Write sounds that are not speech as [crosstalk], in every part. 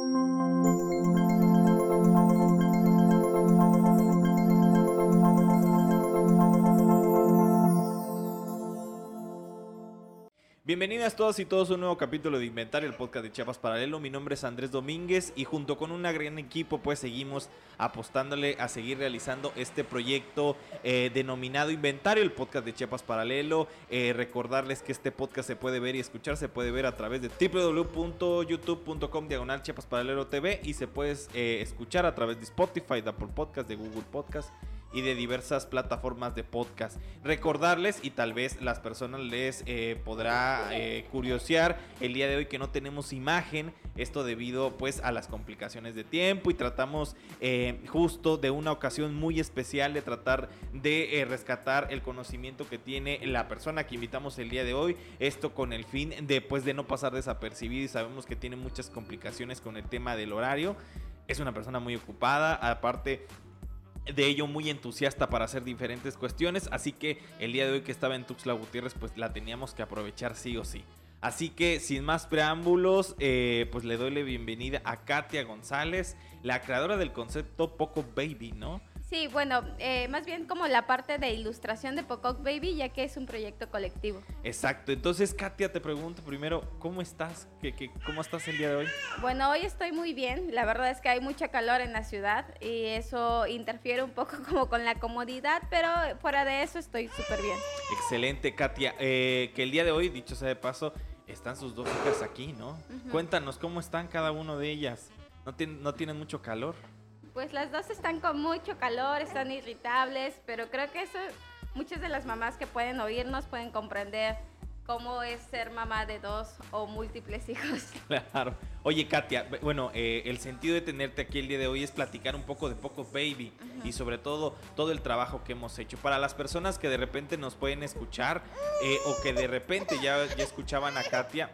Música Bienvenidas todas y todos a un nuevo capítulo de Inventario, el podcast de Chiapas Paralelo. Mi nombre es Andrés Domínguez y junto con un gran equipo pues seguimos apostándole a seguir realizando este proyecto eh, denominado Inventario, el podcast de Chiapas Paralelo. Eh, recordarles que este podcast se puede ver y escuchar, se puede ver a través de www.youtube.com diagonal Chiapas Paralelo TV y se puede eh, escuchar a través de Spotify, de Apple Podcast, de Google Podcast y de diversas plataformas de podcast. Recordarles y tal vez las personas les eh, podrá eh, curiosear el día de hoy que no tenemos imagen, esto debido pues a las complicaciones de tiempo y tratamos eh, justo de una ocasión muy especial de tratar de rescatar el conocimiento que tiene la persona que invitamos el día de hoy, esto con el fin de pues de no pasar desapercibido y sabemos que tiene muchas complicaciones con el tema del horario. Es una persona muy ocupada, aparte de ello muy entusiasta para hacer diferentes cuestiones, así que el día de hoy que estaba en Tuxtla Gutiérrez pues la teníamos que aprovechar sí o sí. Así que sin más preámbulos, eh, pues le doy la bienvenida a Katia González, la creadora del concepto Poco Baby, ¿no? Sí, bueno, eh, más bien como la parte de ilustración de Pocock Baby, ya que es un proyecto colectivo. Exacto. Entonces, Katia, te pregunto primero, ¿cómo estás? ¿Qué, qué, cómo estás el día de hoy? Bueno, hoy estoy muy bien. La verdad es que hay mucha calor en la ciudad y eso interfiere un poco [laughs] como con la comodidad, pero fuera de eso estoy súper bien. Excelente, Katia. Eh, que el día de hoy, dicho sea de paso, están sus dos hijas aquí, ¿no? Cuéntanos cómo están cada uno de ellas. ¿No, no tienen mucho calor? Pues las dos están con mucho calor, están irritables, pero creo que eso muchas de las mamás que pueden oírnos pueden comprender cómo es ser mamá de dos o múltiples [laughs] hijos. Claro. Oye, Katia, bueno, eh, el sentido de tenerte aquí el día de hoy es platicar un poco de Poco Baby y sobre todo todo el trabajo que hemos hecho. Para las personas que de repente nos pueden escuchar eh, o que de repente ya, ya escuchaban a Katia,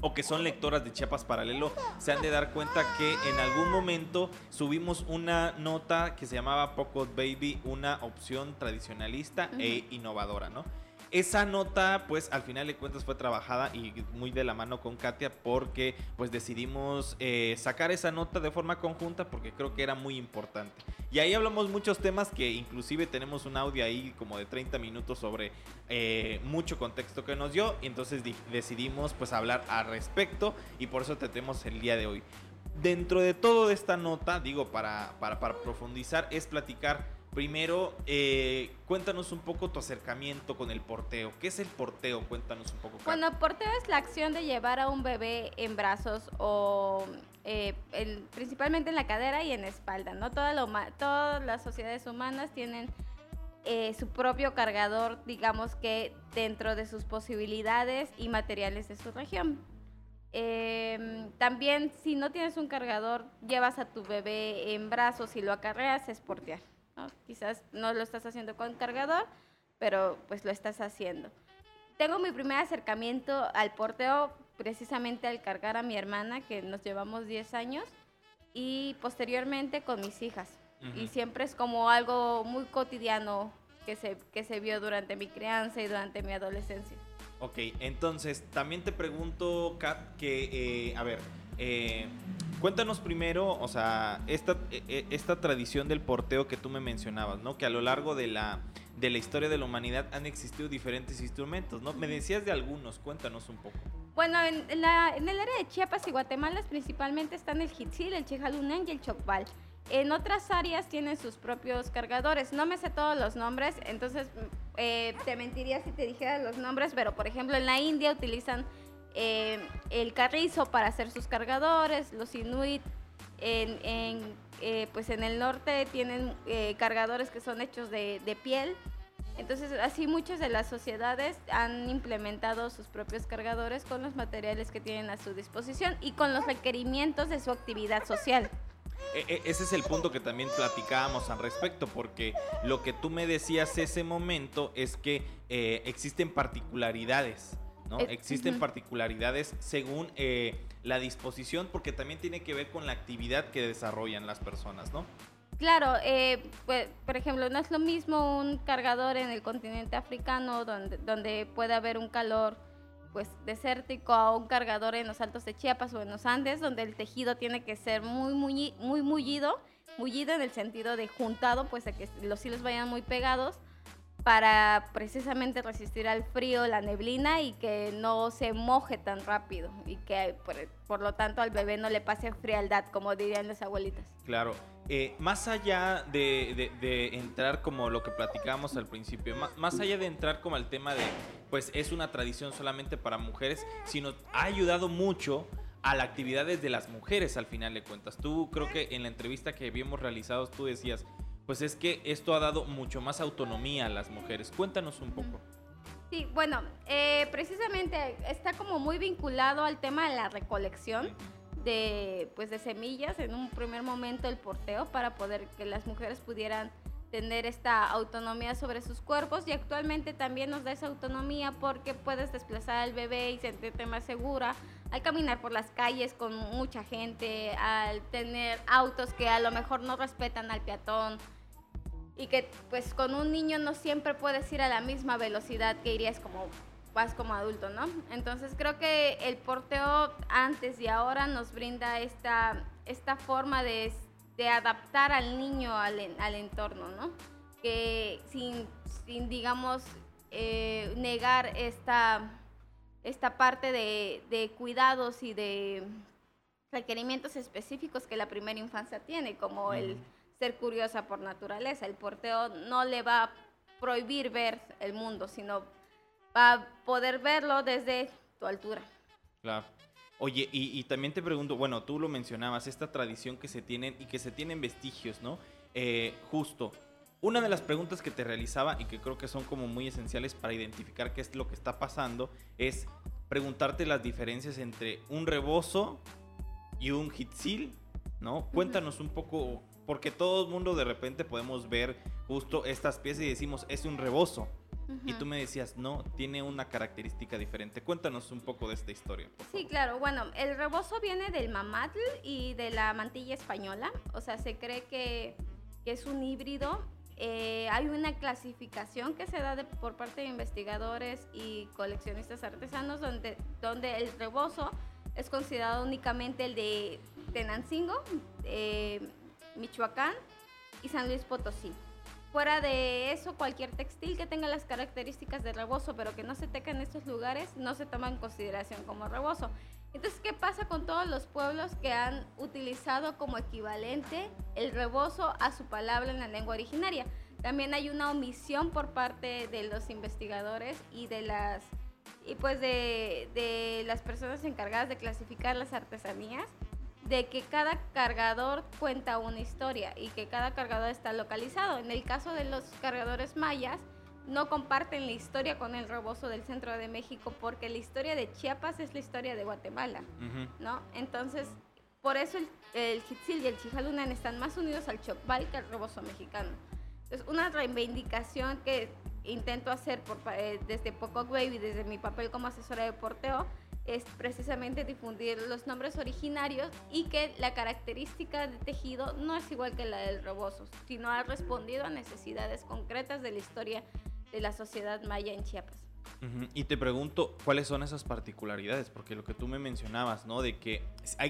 o que son lectoras de Chiapas Paralelo se han de dar cuenta que en algún momento subimos una nota que se llamaba Poco Baby, una opción tradicionalista e innovadora, ¿no? Esa nota, pues al final de cuentas fue trabajada y muy de la mano con Katia porque pues decidimos eh, sacar esa nota de forma conjunta porque creo que era muy importante. Y ahí hablamos muchos temas que inclusive tenemos un audio ahí como de 30 minutos sobre eh, mucho contexto que nos dio y entonces decidimos pues hablar al respecto y por eso te tenemos el día de hoy. Dentro de todo esta nota, digo, para, para, para profundizar, es platicar Primero, eh, cuéntanos un poco tu acercamiento con el porteo. ¿Qué es el porteo? Cuéntanos un poco. Bueno, porteo es la acción de llevar a un bebé en brazos o eh, principalmente en la cadera y en la espalda. ¿no? Toda todas las sociedades humanas tienen eh, su propio cargador, digamos que dentro de sus posibilidades y materiales de su región. Em, también si no tienes un cargador, llevas a tu bebé en brazos y lo acarreas, es portear. Quizás no lo estás haciendo con cargador, pero pues lo estás haciendo. Tengo mi primer acercamiento al porteo precisamente al cargar a mi hermana, que nos llevamos 10 años, y posteriormente con mis hijas. Y siempre es como algo muy cotidiano que se, que se vio durante mi crianza y durante mi adolescencia. Ok, entonces también te pregunto, Kat, que, eh, a ver, eh, Cuéntanos primero, o sea, esta, e, e, esta tradición del porteo que tú me mencionabas, ¿no? Que a lo largo de la, de la historia de la humanidad han existido diferentes instrumentos, ¿no? Me decías de algunos, cuéntanos un poco. Bueno, en, el área de Chiapas y Guatemala principalmente están el Hitzil, el Chejalunán y el Chocbal. En otras áreas tienen sus propios cargadores. No me sé todos los nombres, entonces eh, te mentiría si te dijera los nombres, pero por ejemplo en la India utilizan eh, el carrizo para hacer sus cargadores, los inuit en, eh, pues en el norte tienen eh, cargadores que son hechos de, piel. Entonces, así muchas de las sociedades han implementado sus propios cargadores con los materiales que tienen a su disposición y con los requerimientos de su actividad social. E, e, ese es el punto que también platicábamos al respecto, porque lo que tú me decías ese momento es que existen particularidades Existen particularidades según eh, la disposición, porque también tiene que ver con la actividad que desarrollan las personas, ¿no? Claro, eh, pues, por ejemplo, no es lo mismo un cargador en el continente africano donde, donde puede haber un calor pues desértico a un cargador en los altos de Chiapas o en los Andes, donde el tejido tiene que ser muy, muy, muy mullido, mullido en el sentido de juntado, pues de que los hilos vayan muy pegados para precisamente resistir al frío, la neblina y que no se moje tan rápido y que por, lo tanto al bebé no le pase frialdad, como dirían las abuelitas. Claro. Eh, más allá de, entrar como lo que platicábamos al principio, más, allá de entrar como al tema de, pues es una tradición solamente para mujeres, sino ha ayudado mucho a la actividad de las mujeres al final de cuentas. Tú creo que en la entrevista que habíamos realizado tú decías, pues es que esto ha dado mucho más autonomía a las mujeres. Cuéntanos un poco. Sí, bueno, eh, precisamente está como muy vinculado al tema de la recolección de, pues, de semillas, en un primer momento el porteo para poder que las mujeres pudieran tener esta autonomía sobre sus cuerpos y actualmente también nos da esa autonomía porque puedes desplazar al bebé y sentirte más segura al caminar por las calles con mucha gente, al tener autos que a lo mejor no respetan al peatón, y que pues con un niño no siempre puedes ir a la misma velocidad que irías como vas como adulto, ¿no? Entonces creo que el porteo antes y ahora nos brinda esta, esta forma de, adaptar al niño al, al, entorno, ¿no? Que sin, sin digamos, eh, negar esta, esta parte de, de cuidados y de requerimientos específicos que la primera infancia tiene, como el ser curiosa por naturaleza. El porteo no le va a prohibir ver el mundo, sino va a poder verlo desde tu altura. Claro. Oye, y, también te pregunto, bueno, tú lo mencionabas, esta tradición que se tienen y que se tienen vestigios, ¿no? Eh, justo, una de las preguntas que te realizaba y que creo que son como muy esenciales para identificar qué es lo que está pasando es preguntarte las diferencias entre un rebozo y un hitzil, ¿no? Cuéntanos un poco porque todo el mundo de repente podemos ver justo estas piezas y decimos, es un rebozo. Y tú me decías, no, tiene una característica diferente. Cuéntanos un poco de esta historia. sí, claro. Bueno, el rebozo viene del mamatl y de la mantilla española. O sea, se cree que, es un híbrido. Eh, hay una clasificación que se da por parte de investigadores y coleccionistas artesanos donde, donde el rebozo es considerado únicamente el de Tenancingo, eh, Michoacán y San Luis Potosí. Fuera de eso, cualquier textil que tenga las características de rebozo, pero que no se teca en estos lugares, no se toma en consideración como rebozo. Entonces, ¿qué pasa con todos los pueblos que han utilizado como equivalente el rebozo a su palabra en la lengua originaria? También hay una omisión por parte de los investigadores y de las y pues de, de las personas encargadas de clasificar las artesanías de que cada cargador cuenta una historia y que cada cargador está localizado. En el caso de los cargadores mayas, no comparten la historia con el rebozo del centro de México porque la historia de Chiapas es la historia de Guatemala, ¿no? Entonces, por eso el, el y el Chijalunan están más unidos al Chocbal que al rebozo mexicano. Es una reivindicación que intento hacer por, eh, desde Poco Baby, desde mi papel como asesora de porteo, es precisamente difundir los nombres originarios y que la característica de tejido no es igual que la del rebozo, sino ha respondido a necesidades concretas de la historia de la sociedad maya en Chiapas. Y te pregunto, ¿cuáles son esas particularidades? Porque lo que tú me mencionabas, ¿no? De que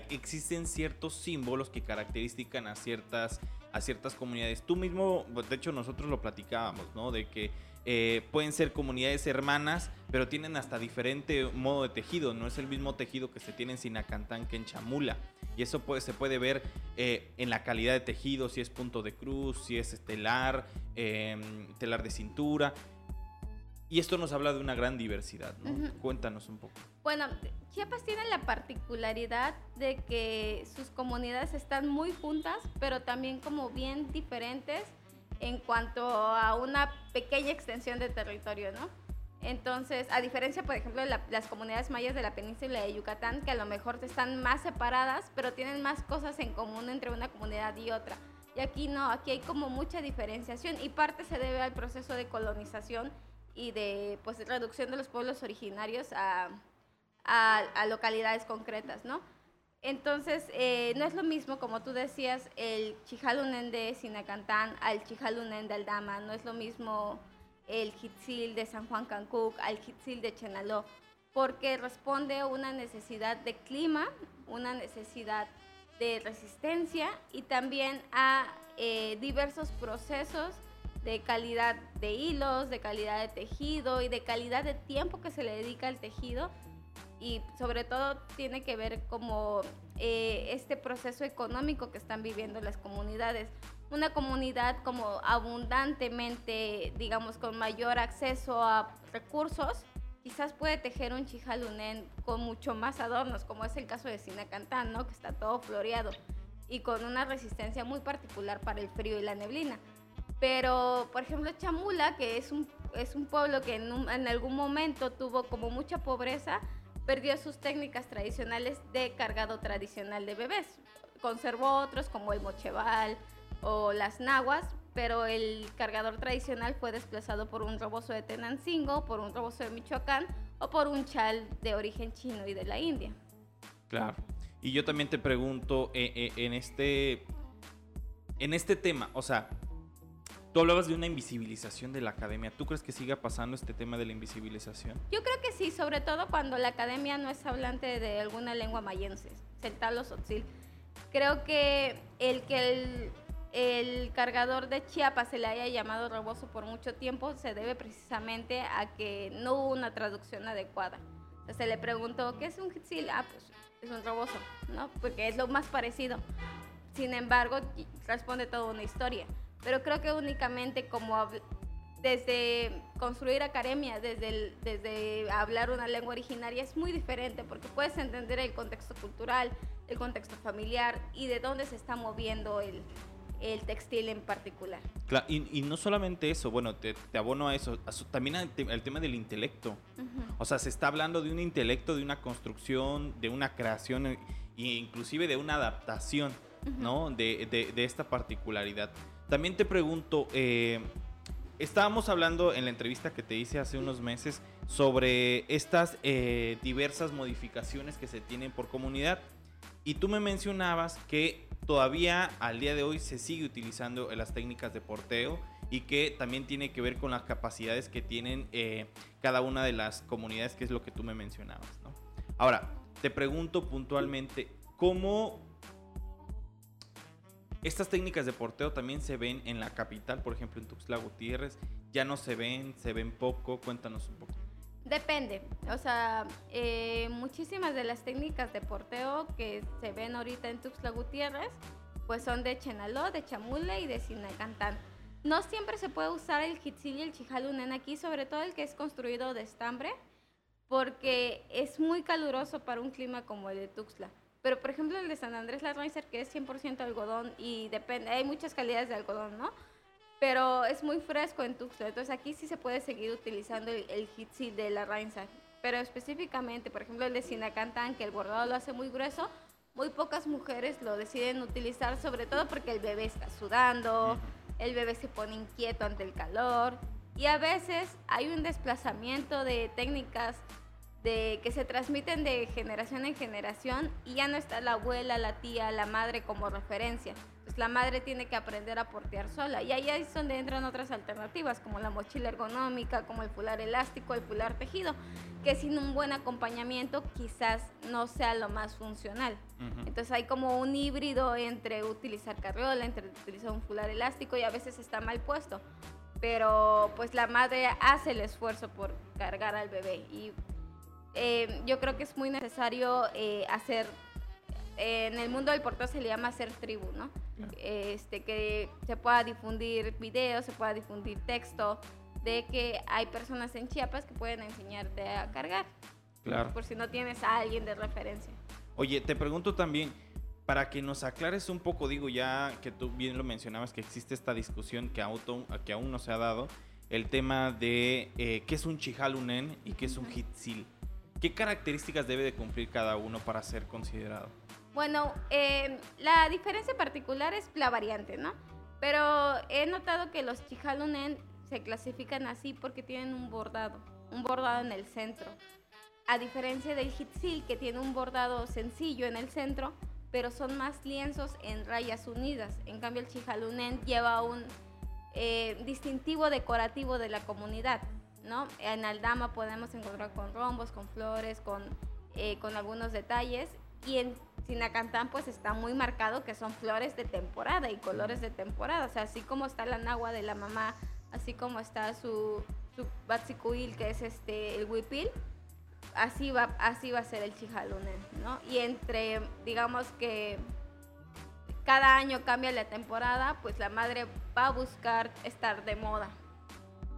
existen ciertos símbolos que caracterizan a ciertas, a ciertas comunidades. Tú mismo, de hecho nosotros lo platicábamos, ¿no? De que eh, pueden ser comunidades hermanas, pero tienen hasta diferente modo de tejido. No es el mismo tejido que se tiene en Sinacantán que en Chamula. Y eso se puede ver eh, en la calidad de tejido, si es punto de cruz, si es estelar, em, telar de cintura. Y esto nos habla de una gran diversidad, Cuéntanos un poco. Bueno, Chiapas tiene la particularidad de que sus comunidades están muy juntas, pero también como bien diferentes en cuanto a una pequeña extensión de territorio, ¿no? Entonces, a diferencia, por ejemplo, de las comunidades mayas de la península de Yucatán, que a lo mejor están más separadas, pero tienen más cosas en común entre una comunidad y otra. Y aquí no, aquí hay como mucha diferenciación y parte se debe al proceso de colonización y de pues, reducción de los pueblos originarios a, a localidades concretas, ¿no? Entonces, eh, no es lo mismo, como tú decías, el Chijalunen de Sinacantán al Chijalunen de Aldama, no es lo mismo el Hitzil de San Juan Cancuc al Hitzil de Chenaló, porque responde a una necesidad de clima, una necesidad de resistencia y también a eh, diversos procesos de calidad de hilos, de calidad de tejido y de calidad de tiempo que se le dedica al tejido y sobre todo tiene que ver como eh, este proceso económico que están viviendo las comunidades. Una comunidad como abundantemente, digamos, con mayor acceso a recursos, quizás puede tejer un chijalunen con mucho más adornos, como es el caso de Sinacantán, ¿no? que está todo floreado y con una resistencia muy particular para el frío y la neblina. Pero, por ejemplo, Chamula, que es un, es un pueblo que en, en algún momento tuvo como mucha pobreza, perdió sus técnicas tradicionales de cargado tradicional de bebés. Conservó otros como el mocheval o las nahuas, pero el cargador tradicional fue desplazado por un roboso de Tenancingo, por un roboso de Michoacán o por un chal de origen chino y de la India. Claro. Y yo también te pregunto, eh, eh, en, este, en este tema, o sea, tú hablabas de una invisibilización de la academia. ¿Tú crees que siga pasando este tema de la invisibilización? Yo creo que sí, sobre todo cuando la academia no es hablante de alguna lengua mayense, celtal o sotzil. Creo que el que el el cargador de Chiapas se le haya llamado rebozo por mucho tiempo se debe precisamente a que no hubo una traducción adecuada. se le preguntó, ¿qué es un hitzil? Ah, pues es un rebozo, ¿no? Porque es lo más parecido. Sin embargo, responde toda una historia. Pero creo que únicamente como desde construir academia, desde, desde hablar una lengua originaria es muy diferente porque puedes entender el contexto cultural, el contexto familiar y de dónde se está moviendo el, el textil en particular. Claro, y, no solamente eso, bueno, te, abono a eso, también el, tema del intelecto. O sea, se está hablando de un intelecto, de una construcción, de una creación e inclusive de una adaptación, ¿no? De, esta particularidad. También te pregunto, eh, estábamos hablando en la entrevista que te hice hace unos meses sobre estas eh, diversas modificaciones que se tienen por comunidad. Y tú me mencionabas que todavía al día de hoy se sigue utilizando las técnicas de porteo y que también tiene que ver con las capacidades que tienen eh, cada una de las comunidades, que es lo que tú me mencionabas. Ahora, te pregunto puntualmente, ¿cómo estas técnicas de porteo también se ven en la capital, por ejemplo en Tuxtla Gutiérrez? ¿Ya no se ven? ¿Se ven poco? Cuéntanos un poco. Depende, o sea, eh, muchísimas de las técnicas de porteo que se ven ahorita en Tuxtla Gutiérrez, pues son de Chenaló, de Chamule y de Sinacantán. No siempre se puede usar el hitzil y el chijalunen aquí, sobre todo el que es construido de estambre, porque es muy caluroso para un clima como el de Tuxtla. Pero por ejemplo el de San Andrés Larraizer, que es 100% algodón y depende, hay muchas calidades de algodón, ¿no? pero es muy fresco en Tuxtla. Entonces aquí sí se puede seguir utilizando el, el de la Rainza. Pero específicamente, por ejemplo, el de Sinacantán, que el bordado lo hace muy grueso, muy pocas mujeres lo deciden utilizar, sobre todo porque el bebé está sudando, el bebé se pone inquieto ante el calor y a veces hay un desplazamiento de técnicas de que se transmiten de generación en generación y ya no está la abuela, la tía, la madre como referencia. Pues la madre tiene que aprender a portear sola y ahí es donde entran otras alternativas como la mochila ergonómica, como el fular elástico, el fular tejido, que sin un buen acompañamiento quizás no sea lo más funcional. Entonces hay como un híbrido entre utilizar carriola, entre utilizar un fular elástico y a veces está mal puesto. Pero pues la madre hace el esfuerzo por cargar al bebé y eh, yo creo que es muy necesario eh, hacer, en el mundo del porteo se le llama hacer tribu, ¿no? Este, que se pueda difundir videos, se pueda difundir texto, de que hay personas en Chiapas que pueden enseñarte a cargar. Claro. Por si no tienes a alguien de referencia. Oye, te pregunto también, para que nos aclares un poco, digo ya que tú bien lo mencionabas, que existe esta discusión que, auto, que aún no se ha dado, el tema de eh, qué es un chijalunen y qué es un hitzil. ¿Qué características debe de cumplir cada uno para ser considerado? Bueno, eh, la diferencia particular es la variante, ¿no? Pero he notado que los chijalunen se clasifican así porque tienen un bordado, un bordado en el centro. A diferencia del hitzil, que tiene un bordado sencillo en el centro, pero son más lienzos en rayas unidas. En cambio, el chijalunen lleva un eh, distintivo decorativo de la comunidad ¿no? En Aldama podemos encontrar con rombos, con flores, con, eh, con algunos detalles. Y en Sinacantán pues está muy marcado que son flores de temporada y colores de temporada. O sea, así como está la nagua de la mamá, así como está su, su batsicuil, que es este, el huipil, así va, así va a ser el chijalunen, ¿no? Y entre, digamos que cada año cambia la temporada, pues la madre va a buscar estar de moda.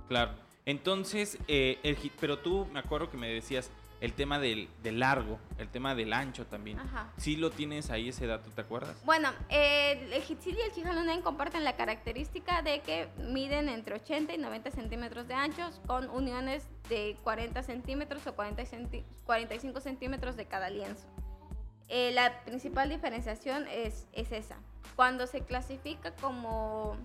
Claro. Entonces, eh, el, pero tú me acuerdo que me decías el tema del, largo, el tema del ancho también. Ajá. Sí lo tienes ahí ese dato, ¿te acuerdas? Bueno, el Hitzil y el Chijalunen comparten la característica de que miden entre 80 y 90 centímetros de anchos con uniones de 40 centímetros o 40 45 centímetros de cada lienzo. Eh, la principal diferenciación es, es esa. Cuando se clasifica como,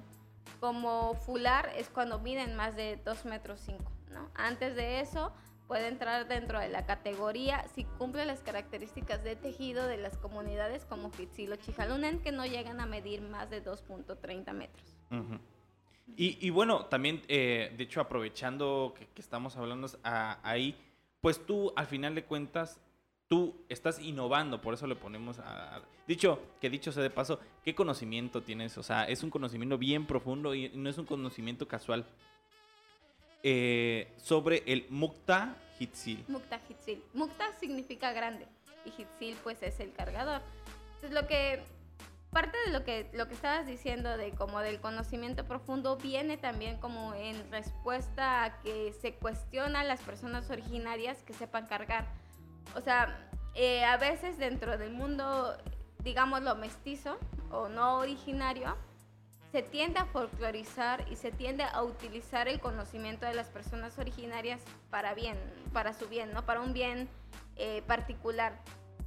como fular es cuando miden más de 2 metros 5. ¿no? Antes de eso puede entrar dentro de la categoría si cumple las características de tejido de las comunidades como Fitzilo Chijalunen, que no llegan a medir más de 2.30 metros. y, bueno, también, eh, de hecho, aprovechando que, estamos hablando ahí, pues tú, al final de cuentas, tú estás innovando, por eso le ponemos a... Dicho, que dicho sea de paso, ¿qué conocimiento tienes? O sea, es un conocimiento bien profundo y no es un conocimiento casual. Eh, sobre el Mukta Hitzil. Mukta Hitzil. Mukta significa grande y Hitzil pues es el cargador. Entonces lo que parte de lo que lo que estabas diciendo de como del conocimiento profundo viene también como en respuesta a que se cuestiona a las personas originarias que sepan cargar. O sea, eh, a veces dentro del mundo, digamos lo mestizo o no originario, se tiende a folclorizar y se tiende a utilizar el conocimiento de las personas originarias para bien, para su bien, ¿no? Para un bien eh, particular.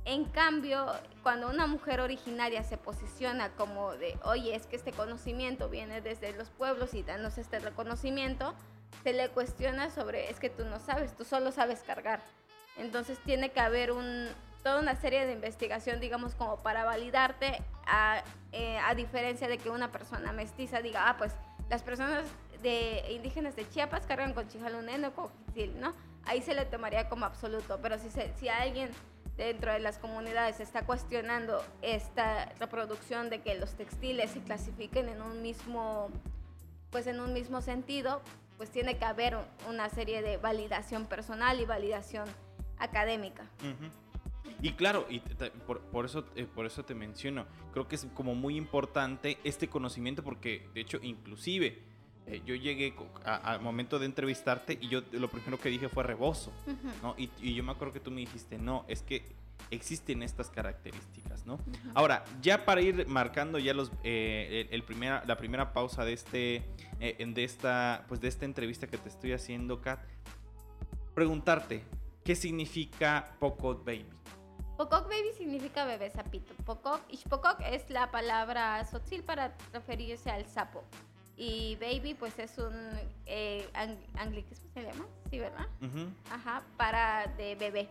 En cambio, cuando una mujer originaria se posiciona como de, oye, es que este conocimiento viene desde los pueblos y danos este reconocimiento, se le cuestiona sobre, es que tú no sabes, tú solo sabes cargar. Entonces tiene que haber un, toda una serie de investigación, digamos, como para validarte, a, eh, a, diferencia de que una persona mestiza diga, ah, pues las personas de indígenas de Chiapas cargan con chijalunen o con ¿no? Ahí se le tomaría como absoluto, pero si, si alguien dentro de las comunidades está cuestionando esta reproducción de que los textiles se clasifiquen en un mismo, pues en un mismo sentido, pues tiene que haber una serie de validación personal y validación académica. Y claro, y por, eso, eh, por eso te menciono, creo que es como muy importante este conocimiento porque de hecho inclusive eh, yo llegué al momento de entrevistarte y yo lo primero que dije fue rebozo, ¿no? Y, yo me acuerdo que tú me dijiste, no, es que existen estas características, ¿no? Ahora, ya para ir marcando ya los, eh, el, primera, la primera pausa de este, de esta, pues de esta entrevista que te estoy haciendo, Kat, preguntarte, ¿qué significa Pocot Baby? Pokok baby significa bebé sapito. Pokok, Ishpokok es la palabra sotzil para referirse al sapo. Y baby, pues es un eh, anglicismo, ¿se llama? Sí, ¿verdad? Ajá, para de bebé.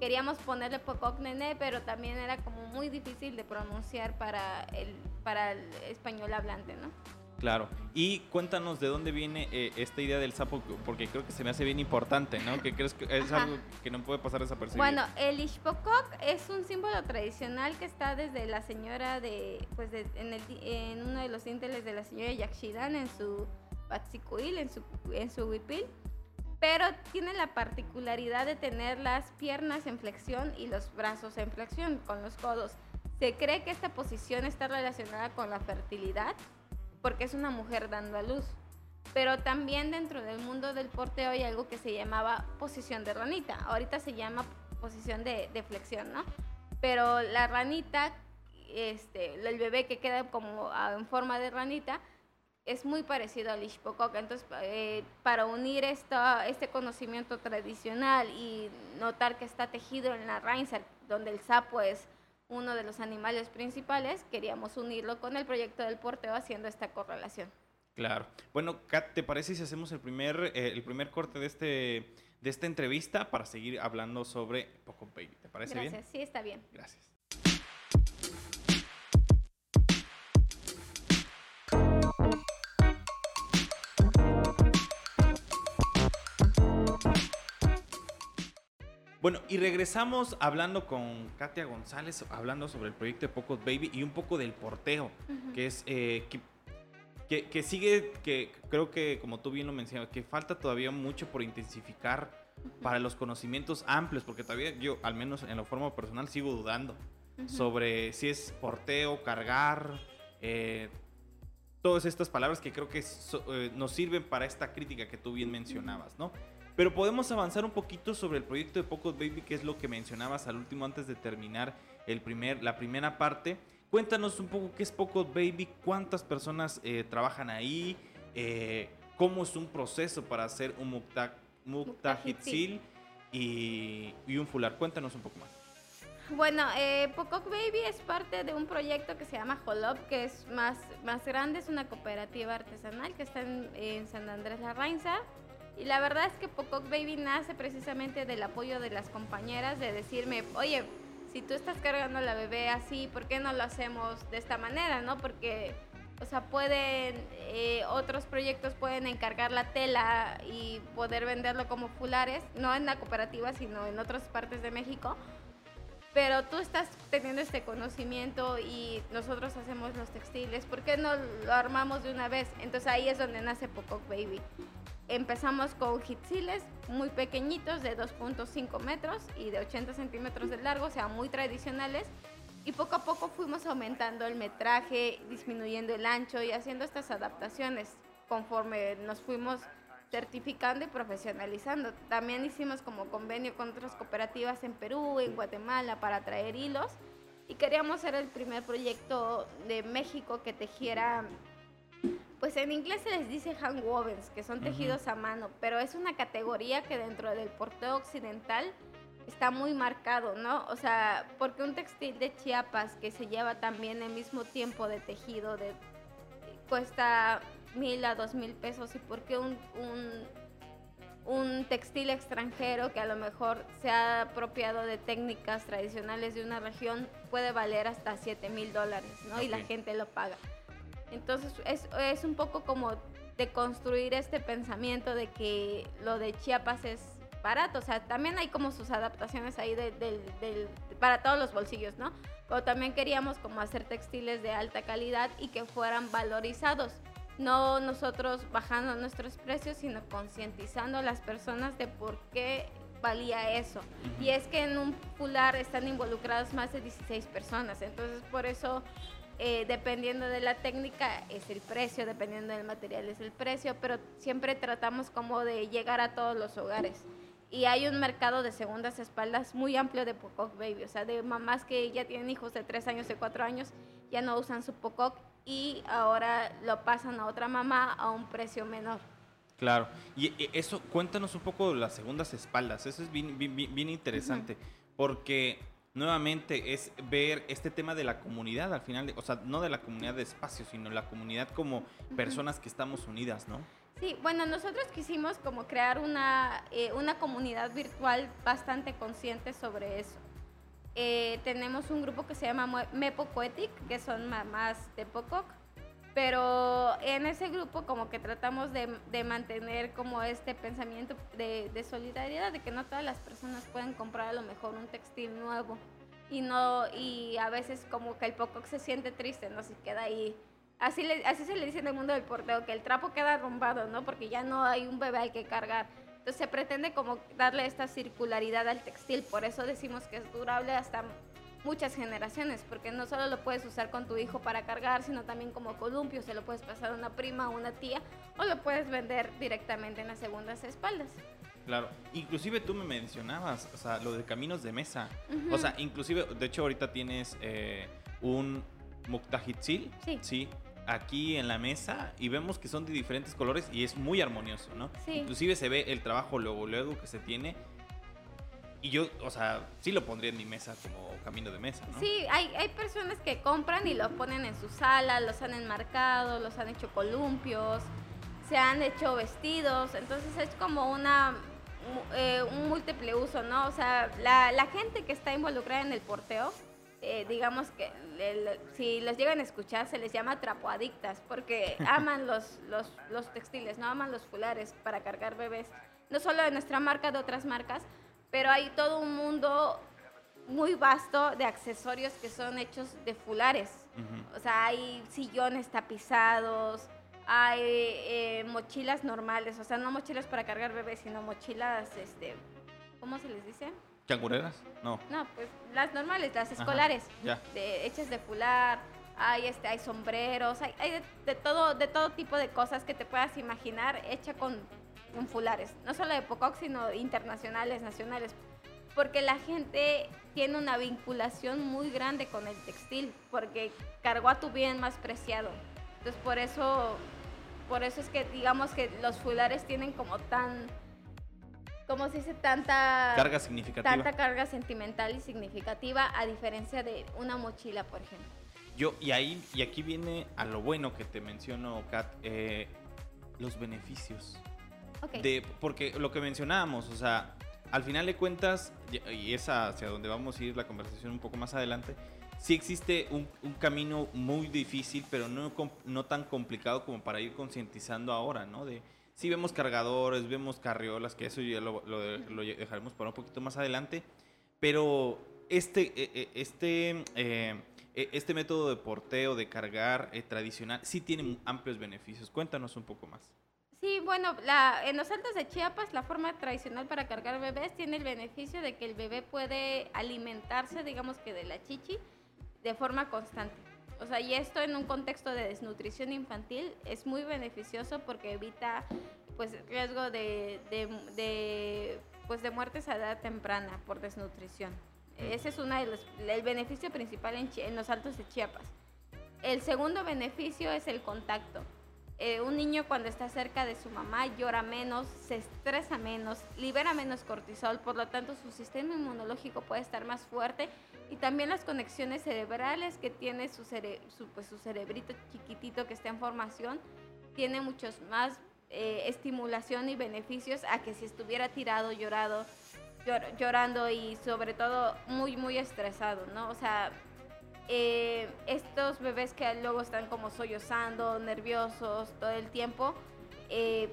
Queríamos ponerle Pokok nene, pero también era como muy difícil de pronunciar para el, para el español hablante, ¿no? Claro. Y cuéntanos de dónde viene eh, esta idea del sapo, porque creo que se me hace bien importante, ¿no? Que crees que es algo que no puede pasar desapercibido. Bueno, el Ishpokok es un símbolo tradicional que está desde la señora de, pues en, el, en, uno de los dinteles de la señora Yakshidan en su Batsikuil, en su, en su huipil, pero tiene la particularidad de tener las piernas en flexión y los brazos en flexión con los codos. Se cree que esta posición está relacionada con la fertilidad porque es una mujer dando a luz. Pero también dentro del mundo del porteo hay algo que se llamaba posición de ranita. Ahorita se llama posición de, flexión, ¿no? Pero la ranita, este, el bebé que queda como en forma de ranita, es muy parecido al Ishpokok. Entonces, eh, para unir este conocimiento tradicional y notar que está tejido en la raíz, donde el sapo es uno de los animales principales, queríamos unirlo con el proyecto del porteo haciendo esta correlación. Claro. Bueno, Kat, ¿te parece si hacemos el primer, eh, el primer corte de, este, de esta entrevista para seguir hablando sobre Poco Baby? ¿Te parece bien? Gracias, sí, está bien. Gracias. Bueno, y regresamos hablando con Katia González, hablando sobre el proyecto de Pocos Baby y un poco del porteo, que es eh, que, que, sigue, que creo que como tú bien lo mencionas, que falta todavía mucho por intensificar para los conocimientos amplios, porque todavía yo, al menos en la forma personal, sigo dudando sobre si es porteo, cargar, eh, todas estas palabras que creo que eh, nos sirven para esta crítica que tú bien mencionabas, ¿no? Pero podemos avanzar un poquito sobre el proyecto de Pocos Baby, que es lo que mencionabas al último antes de terminar el primer, la primera parte. Cuéntanos un poco qué es Pocos Baby, cuántas personas eh, trabajan ahí, eh, cómo es un proceso para hacer un muktahitzil y, y un fular. Cuéntanos un poco más. Bueno, eh, Baby es parte de un proyecto que se llama Holop, que es más, más grande, es una cooperativa artesanal que está en, en San Andrés La Rainza. Y la verdad es que Pocock Baby nace precisamente del apoyo de las compañeras de decirme, oye, si tú estás cargando a la bebé así, ¿por qué no lo hacemos de esta manera, no? Porque, o sea, pueden, eh, otros proyectos pueden encargar la tela y poder venderlo como fulares, no en la cooperativa, sino en otras partes de México. Pero tú estás teniendo este conocimiento y nosotros hacemos los textiles, ¿por qué no lo armamos de una vez? Entonces ahí es donde nace Pocock Baby. Empezamos con hitziles muy pequeñitos de 2.5 metros y de 80 centímetros de largo, o sea, muy tradicionales. Y poco a poco fuimos aumentando el metraje, disminuyendo el ancho y haciendo estas adaptaciones conforme nos fuimos certificando y profesionalizando. También hicimos como convenio con otras cooperativas en Perú, en Guatemala para traer hilos y queríamos ser el primer proyecto de México que tejiera pues en inglés se les dice handwovens, que son tejidos a mano, pero es una categoría que dentro del porteo occidental está muy marcado, ¿no? O sea, porque un textil de Chiapas que se lleva también el mismo tiempo de tejido de cuesta mil a dos mil pesos y porque un, un, textil extranjero que a lo mejor se ha apropiado de técnicas tradicionales de una región puede valer hasta siete mil dólares, ¿no? Y la gente lo paga. Entonces es, es un poco como de construir este pensamiento de que lo de Chiapas es barato, o sea, también hay como sus adaptaciones ahí para todos los bolsillos, ¿no? Pero también queríamos como hacer textiles de alta calidad y que fueran valorizados, no nosotros bajando nuestros precios, sino concientizando a las personas de por qué valía eso. Y es que en un pular están involucradas más de 16 personas, entonces por eso eh, dependiendo de la técnica es el precio, dependiendo del material es el precio, pero siempre tratamos como de llegar a todos los hogares. Y hay un mercado de segundas espaldas muy amplio de Pocock Baby, o sea, de mamás que ya tienen hijos de 3 años, de 4 años, ya no usan su Pocock y ahora lo pasan a otra mamá a un precio menor. Claro, y eso, cuéntanos un poco de las segundas espaldas, eso es bien, bien, interesante, porque nuevamente es ver este tema de la comunidad al final, de, o sea, no de la comunidad de espacio, sino la comunidad como personas que estamos unidas, ¿no? Sí, bueno, nosotros quisimos como crear una, eh, una comunidad virtual bastante consciente sobre eso. Eh, tenemos un grupo que se llama Mepo Poetic, que son mamás de Pococ, pero en ese grupo como que tratamos de, de mantener como este pensamiento de, de, solidaridad, de que no todas las personas pueden comprar a lo mejor un textil nuevo y no y a veces como que el poco se siente triste, no se queda ahí. Así, le, así se le dice en el mundo del porteo, que el trapo queda arrumbado, ¿no? Porque ya no hay un bebé al que cargar. Entonces se pretende como darle esta circularidad al textil, por eso decimos que es durable hasta muchas generaciones, porque no solo lo puedes usar con tu hijo para cargar, sino también como columpio, se lo puedes pasar a una prima o una tía, o lo puedes vender directamente en las segundas espaldas. Claro, inclusive tú me mencionabas, o sea, lo de caminos de mesa. O sea, inclusive, de hecho ahorita tienes eh, un muktahitzil, sí. sí, aquí en la mesa y vemos que son de diferentes colores y es muy armonioso, ¿no? Sí. Inclusive se ve el trabajo luego, luego que se tiene y yo, o sea, sí lo pondría en mi mesa como camino de mesa, ¿no? Sí, hay, hay personas que compran y lo ponen en su sala, los han enmarcado, los han hecho columpios, se han hecho vestidos, entonces es como una eh, un múltiple uso, ¿no? O sea, la, la, gente que está involucrada en el porteo, eh, digamos que si los llegan a escuchar se les llama trapoadictas porque [laughs] aman los, los, los textiles, no aman los fulares para cargar bebés, no solo de nuestra marca, de otras marcas, pero hay todo un mundo muy vasto de accesorios que son hechos de fulares. O sea, hay sillones tapizados, hay eh, mochilas normales, o sea, no mochilas para cargar bebés, sino mochilas, este, ¿cómo se les dice? ¿Cangureras? No. No, pues las normales, las escolares, de, hechas de fular, hay este, hay sombreros, hay, hay de, todo, de todo tipo de cosas que te puedas imaginar hecha con, con fulares, no solo de Pococ, sino internacionales, nacionales, porque la gente tiene una vinculación muy grande con el textil, porque cargó a tu bien más preciado. Entonces por eso, por eso es que digamos que los fulares tienen como tan como se dice, tanta carga significativa. Tanta carga sentimental y significativa, a diferencia de una mochila, por ejemplo. Yo, y ahí, y aquí viene a lo bueno que te menciono, Kat, eh, los beneficios. De, porque lo que mencionábamos, o sea, al final de cuentas, y es hacia donde vamos a ir la conversación un poco más adelante, sí existe un, camino muy difícil, pero no, no tan complicado como para ir concientizando ahora, ¿no? De, sí vemos cargadores, vemos carriolas, que eso ya lo, dejaremos para un poquito más adelante, pero este, e, e, este, eh, e, este método de porteo, de cargar eh, tradicional, sí tiene amplios beneficios. Cuéntanos un poco más. Sí, bueno, la, en los altos de Chiapas la forma tradicional para cargar bebés tiene el beneficio de que el bebé puede alimentarse, digamos que de la chichi, de forma constante. O sea, y esto en un contexto de desnutrición infantil es muy beneficioso porque evita pues riesgo de, de, pues, de muertes a edad temprana por desnutrición. Ese es una de los, el beneficio principal en, en los altos de Chiapas. El segundo beneficio es el contacto. Eh, un niño cuando está cerca de su mamá llora menos, se estresa menos, libera menos cortisol, por lo tanto su sistema inmunológico puede estar más fuerte y también las conexiones cerebrales que tiene su, pues, su cerebrito chiquitito que está en formación, tiene muchos más eh, estimulación y beneficios a que si estuviera tirado, llorado, llorando y sobre todo muy, muy estresado, ¿no? O sea, eh, estos bebés que luego están como sollozando, nerviosos todo el tiempo, eh,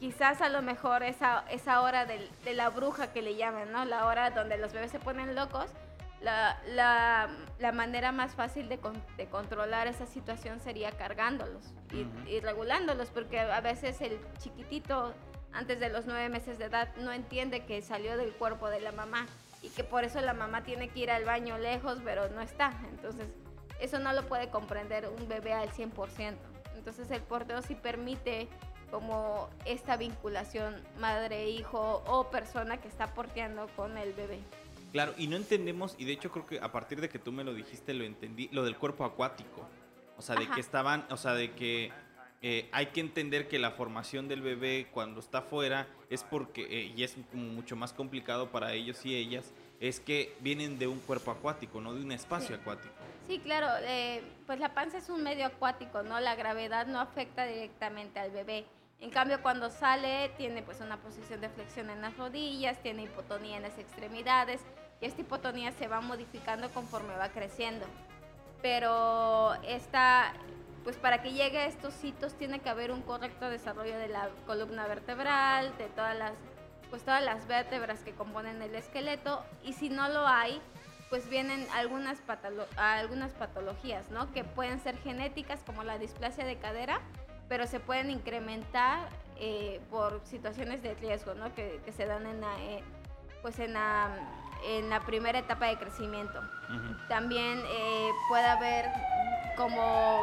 quizás a lo mejor esa, esa hora de, la bruja que le llaman, ¿no? La hora donde los bebés se ponen locos, la, la, la manera más fácil de, de, controlar esa situación sería cargándolos y, y, regulándolos, porque a veces el chiquitito antes de los nueve meses de edad no entiende que salió del cuerpo de la mamá y que por eso la mamá tiene que ir al baño lejos, pero no está. Entonces, eso no lo puede comprender un bebé al 100%. Entonces, el porteo sí permite como esta vinculación madre-hijo o persona que está porteando con el bebé. Claro, y no entendemos, y de hecho creo que a partir de que tú me lo dijiste lo entendí, lo del cuerpo acuático. O sea, de que estaban, o sea, de que eh, hay que entender que la formación del bebé cuando está fuera es porque, eh, y es mucho más complicado para ellos y ellas, es que vienen de un cuerpo acuático, no de un espacio acuático. Sí, claro, eh, pues la panza es un medio acuático, ¿no? La gravedad no afecta directamente al bebé. En cambio, cuando sale, tiene pues una posición de flexión en las rodillas, tiene hipotonía en las extremidades, y esta hipotonía se va modificando conforme va creciendo. Pero esta, pues para que llegue a estos hitos tiene que haber un correcto desarrollo de la columna vertebral, de todas las, pues todas las vértebras que componen el esqueleto y si no lo hay, pues vienen algunas, algunas patologías, ¿no? Que pueden ser genéticas como la displasia de cadera, pero se pueden incrementar eh, por situaciones de riesgo, ¿no? Que, se dan en la, eh, pues en la, en la primera etapa de crecimiento. También eh, puede haber como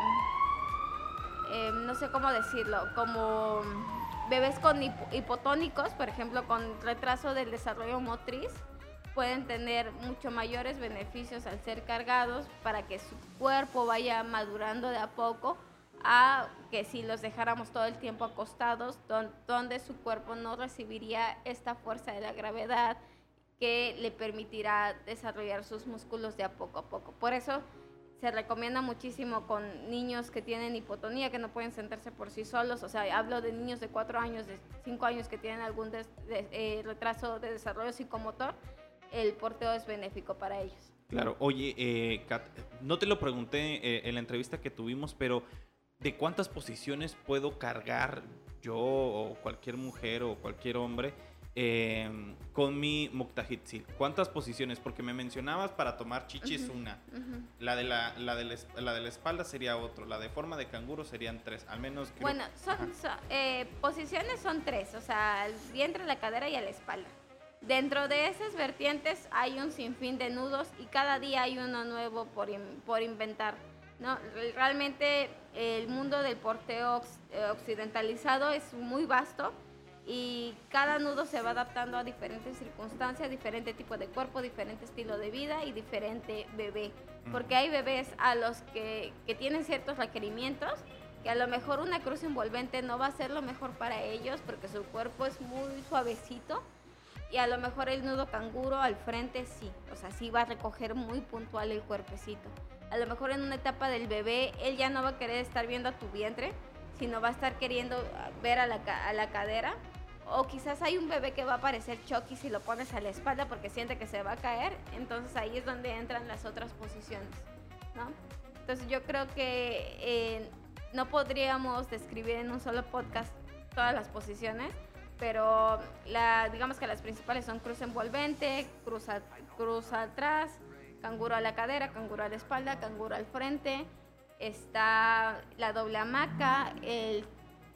Em, no sé cómo decirlo, como bebés con hipotónicos, por ejemplo, con retraso del desarrollo motriz, pueden tener mucho mayores beneficios al ser cargados para que su cuerpo vaya madurando de a poco a que si los dejáramos todo el tiempo acostados, donde su cuerpo no recibiría esta fuerza de la gravedad que le permitirá desarrollar sus músculos de a poco a poco. Por eso se recomienda muchísimo con niños que tienen hipotonía, que no pueden sentarse por sí solos. O sea, hablo de niños de 4 años, de 5 años que tienen algún eh, retraso de desarrollo psicomotor. El porteo es benéfico para ellos. Claro, oye, eh, no te lo pregunté eh, en la entrevista que tuvimos, pero ¿de cuántas posiciones puedo cargar yo o cualquier mujer o cualquier hombre em, con mi Muktahitzil. ¿Cuántas posiciones? Porque me mencionabas para tomar chichis una. la, de la, la, de la, de la espalda sería otro. La de forma de canguro serían tres. Al menos. bueno, son, eh, posiciones son tres. O sea, el vientre, la cadera y la espalda. Dentro de esas vertientes hay un sinfín de nudos y cada día hay uno nuevo por, por inventar. ¿no? Realmente el mundo del porteo eh, occidentalizado es muy vasto y cada nudo se va adaptando a diferentes circunstancias, diferente tipo de cuerpo, diferente estilo de vida y diferente bebé. Porque hay bebés a los que, que tienen ciertos requerimientos que a lo mejor una cruz envolvente no va a ser lo mejor para ellos porque su cuerpo es muy suavecito y a lo mejor el nudo canguro al frente sí, o sea, sí va a recoger muy puntual el cuerpecito. A lo mejor en una etapa del bebé él ya no va a querer estar viendo a tu vientre, sino va a estar queriendo ver a la, a la cadera. O quizás hay un bebé que va a parecer Chucky si lo pones a la espalda porque siente que se va a caer. Entonces ahí es donde entran las otras posiciones. ¿no? Entonces yo creo que eh, no podríamos describir en un solo podcast todas las posiciones pero la, digamos que las principales son cruz envolvente, cruz, cruz atrás, canguro a la cadera, canguro a la espalda, canguro al frente, está la doble hamaca, el,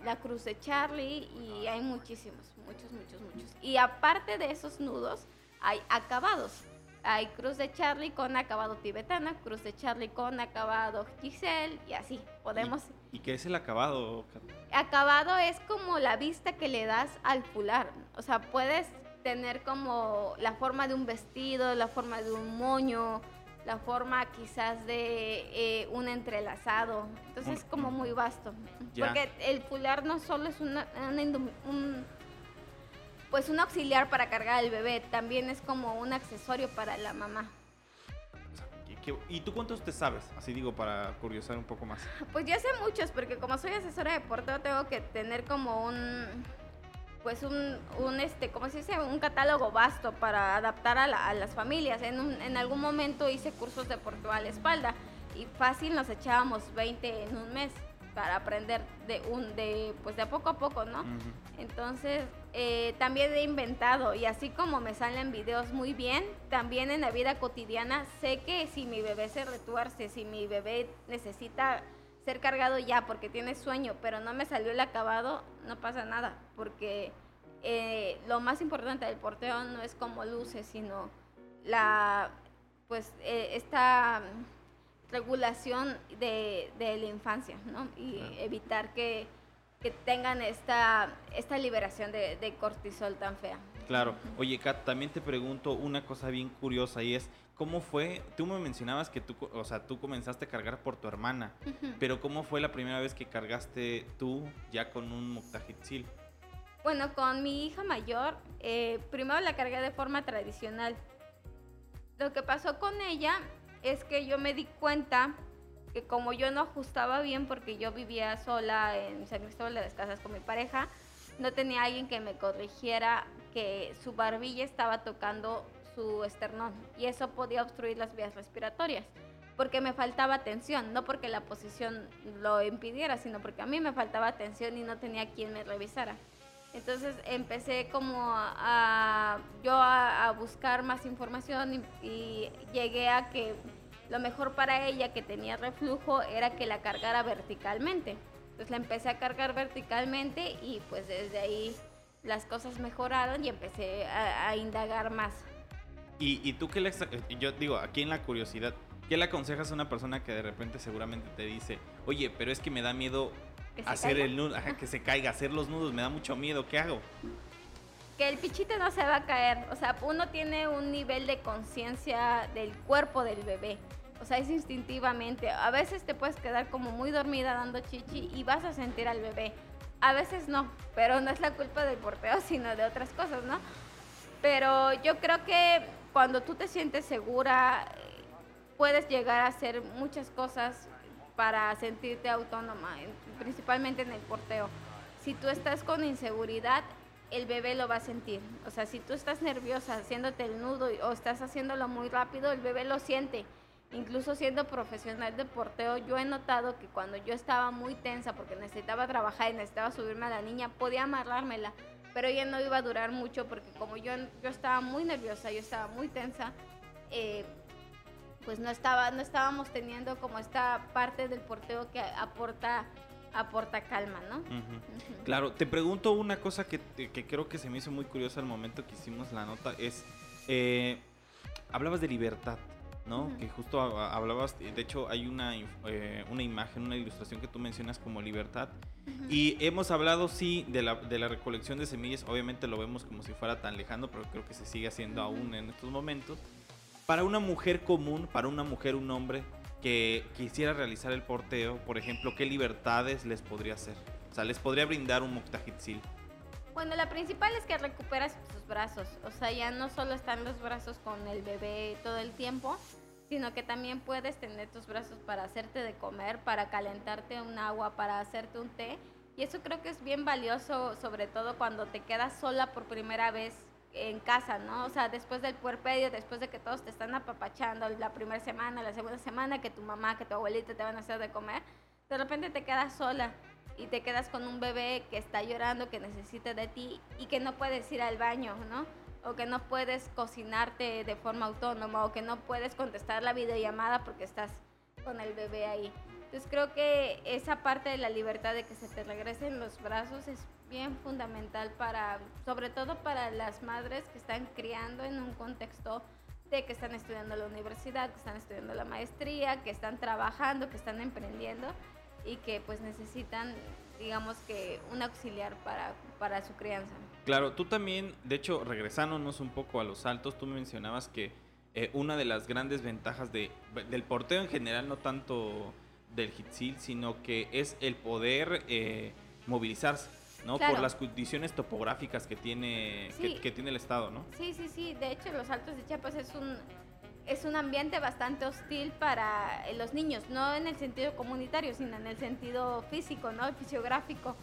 la cruz de Charlie y hay muchísimos, muchos, muchos, muchos. Y aparte de esos nudos, hay acabados. Hay cruz de Charlie con acabado tibetana, cruz de Charlie con acabado Giselle y así podemos... ¿Y, qué es el acabado? Acabado es como la vista que le das al fular. O sea, puedes tener como la forma de un vestido, la forma de un moño, la forma quizás de eh, un entrelazado. Entonces es como muy vasto. Porque el fular no solo es una, un pues un auxiliar para cargar al bebé, también es como un accesorio para la mamá. ¿Y tú cuántos te sabes? Así digo, para curiosar un poco más. Pues ya sé muchos, porque como soy asesora de porteo, tengo que tener como un, pues un, un este, ¿cómo se dice? Un catálogo vasto para adaptar a, las familias. En, en algún momento hice cursos de porteo a la espalda y fácil nos echábamos 20 en un mes para aprender de un de pues de a poco a poco, ¿no? Entonces eh, también he inventado y así como me salen videos muy bien, también en la vida cotidiana sé que si mi bebé se retuerce, si mi bebé necesita ser cargado ya porque tiene sueño, pero no me salió el acabado, no pasa nada, porque eh, lo más importante del porteo no es como luce, sino la pues eh, esta regulación de, de la infancia, ¿no? Y evitar que, que, tengan esta, esta liberación de, de, cortisol tan fea. Claro. Oye, Kat, también te pregunto una cosa bien curiosa y es, ¿cómo fue? Tú me mencionabas que tú, o sea, tú comenzaste a cargar por tu hermana, pero ¿cómo fue la primera vez que cargaste tú ya con un Muktahitzil? Bueno, con mi hija mayor, eh, primero la cargué de forma tradicional. Lo que pasó con ella es que yo me di cuenta que como yo no ajustaba bien porque yo vivía sola en San Cristóbal de las Casas con mi pareja, no tenía alguien que me corrigiera que su barbilla estaba tocando su esternón y eso podía obstruir las vías respiratorias porque me faltaba atención, no porque la posición lo impidiera, sino porque a mí me faltaba atención y no tenía quien me revisara. Entonces empecé como a, yo a, buscar más información y, llegué a que lo mejor para ella que tenía reflujo era que la cargara verticalmente. Entonces la empecé a cargar verticalmente y pues desde ahí las cosas mejoraron y empecé a, indagar más. ¿Y, y tú qué le... Yo digo, aquí en la curiosidad, ¿qué le aconsejas a una persona que de repente seguramente te dice, oye, pero es que me da miedo hacer el nudo, que se caiga, hacer los nudos, me da mucho miedo, ¿qué hago? Que el pichite no se va a caer, o sea, uno tiene un nivel de conciencia del cuerpo del bebé, o sea, es instintivamente, a veces te puedes quedar como muy dormida dando chichi y vas a sentir al bebé, a veces no, pero no es la culpa del porteo, [laughs] sino de otras cosas, ¿no? Pero yo creo que cuando tú te sientes segura, puedes llegar a hacer muchas cosas para sentirte autónoma, principalmente en el porteo. Si tú estás con inseguridad, el bebé lo va a sentir. O sea, si tú estás nerviosa haciéndote el nudo o estás haciéndolo muy rápido, el bebé lo siente. Incluso siendo profesional de porteo, yo he notado que cuando yo estaba muy tensa porque necesitaba trabajar y necesitaba subirme a la niña, podía amarrármela. Pero ella no iba a durar mucho porque como yo, yo estaba muy nerviosa, yo estaba muy tensa, eh, pues no, estaba, no estábamos teniendo como esta parte del porteo que aporta aporta calma, ¿no? Claro, te pregunto una cosa que, que, creo que se me hizo muy curiosa al momento que hicimos la nota, es, eh, hablabas de libertad. ¿No? Que justo hablabas, de hecho hay una, eh, una imagen, una ilustración que tú mencionas como libertad. Y hemos hablado, sí, de la, de la recolección de semillas, obviamente lo vemos como si fuera tan lejano, pero creo que se sigue haciendo aún en estos momentos. Para una mujer común, para una mujer, un hombre que quisiera realizar el porteo, por ejemplo, ¿qué libertades les podría hacer? O sea, les podría brindar un Muktajitzil. Bueno, la principal es que recuperas tus brazos. O sea, ya no solo están los brazos con el bebé todo el tiempo, sino que también puedes tener tus brazos para hacerte de comer, para calentarte un agua, para hacerte un té. Y eso creo que es bien valioso, sobre todo cuando te quedas sola por primera vez en casa, ¿no? O sea, después del puerperio, después de que todos te están apapachando la primera semana, la segunda semana, que tu mamá, que tu abuelita te van a hacer de comer, de repente te quedas sola y te quedas con un bebé que está llorando, que necesita de ti y que no puedes ir al baño, ¿no? O que no puedes cocinarte de forma autónoma o que no puedes contestar la videollamada porque estás con el bebé ahí. Entonces creo que esa parte de la libertad de que se te regresen los brazos es bien fundamental para, sobre todo para las madres que están criando en un contexto de que están estudiando la universidad, que están estudiando la maestría, que están trabajando, que están emprendiendo y que pues necesitan, digamos que, un auxiliar para, para su crianza. Claro, tú también, de hecho, regresándonos un poco a los saltos, tú mencionabas que eh, una de las grandes ventajas de, del porteo en general, no tanto del Hitsil, sino que es el poder eh, movilizarse. ¿no? Por las condiciones topográficas que tiene, que, que, tiene el estado, ¿no? Sí, sí, sí. De hecho, los Altos de Chiapas es un, es un ambiente bastante hostil para eh, los niños, no en el sentido comunitario, sino en el sentido físico, ¿no? fisiográfico.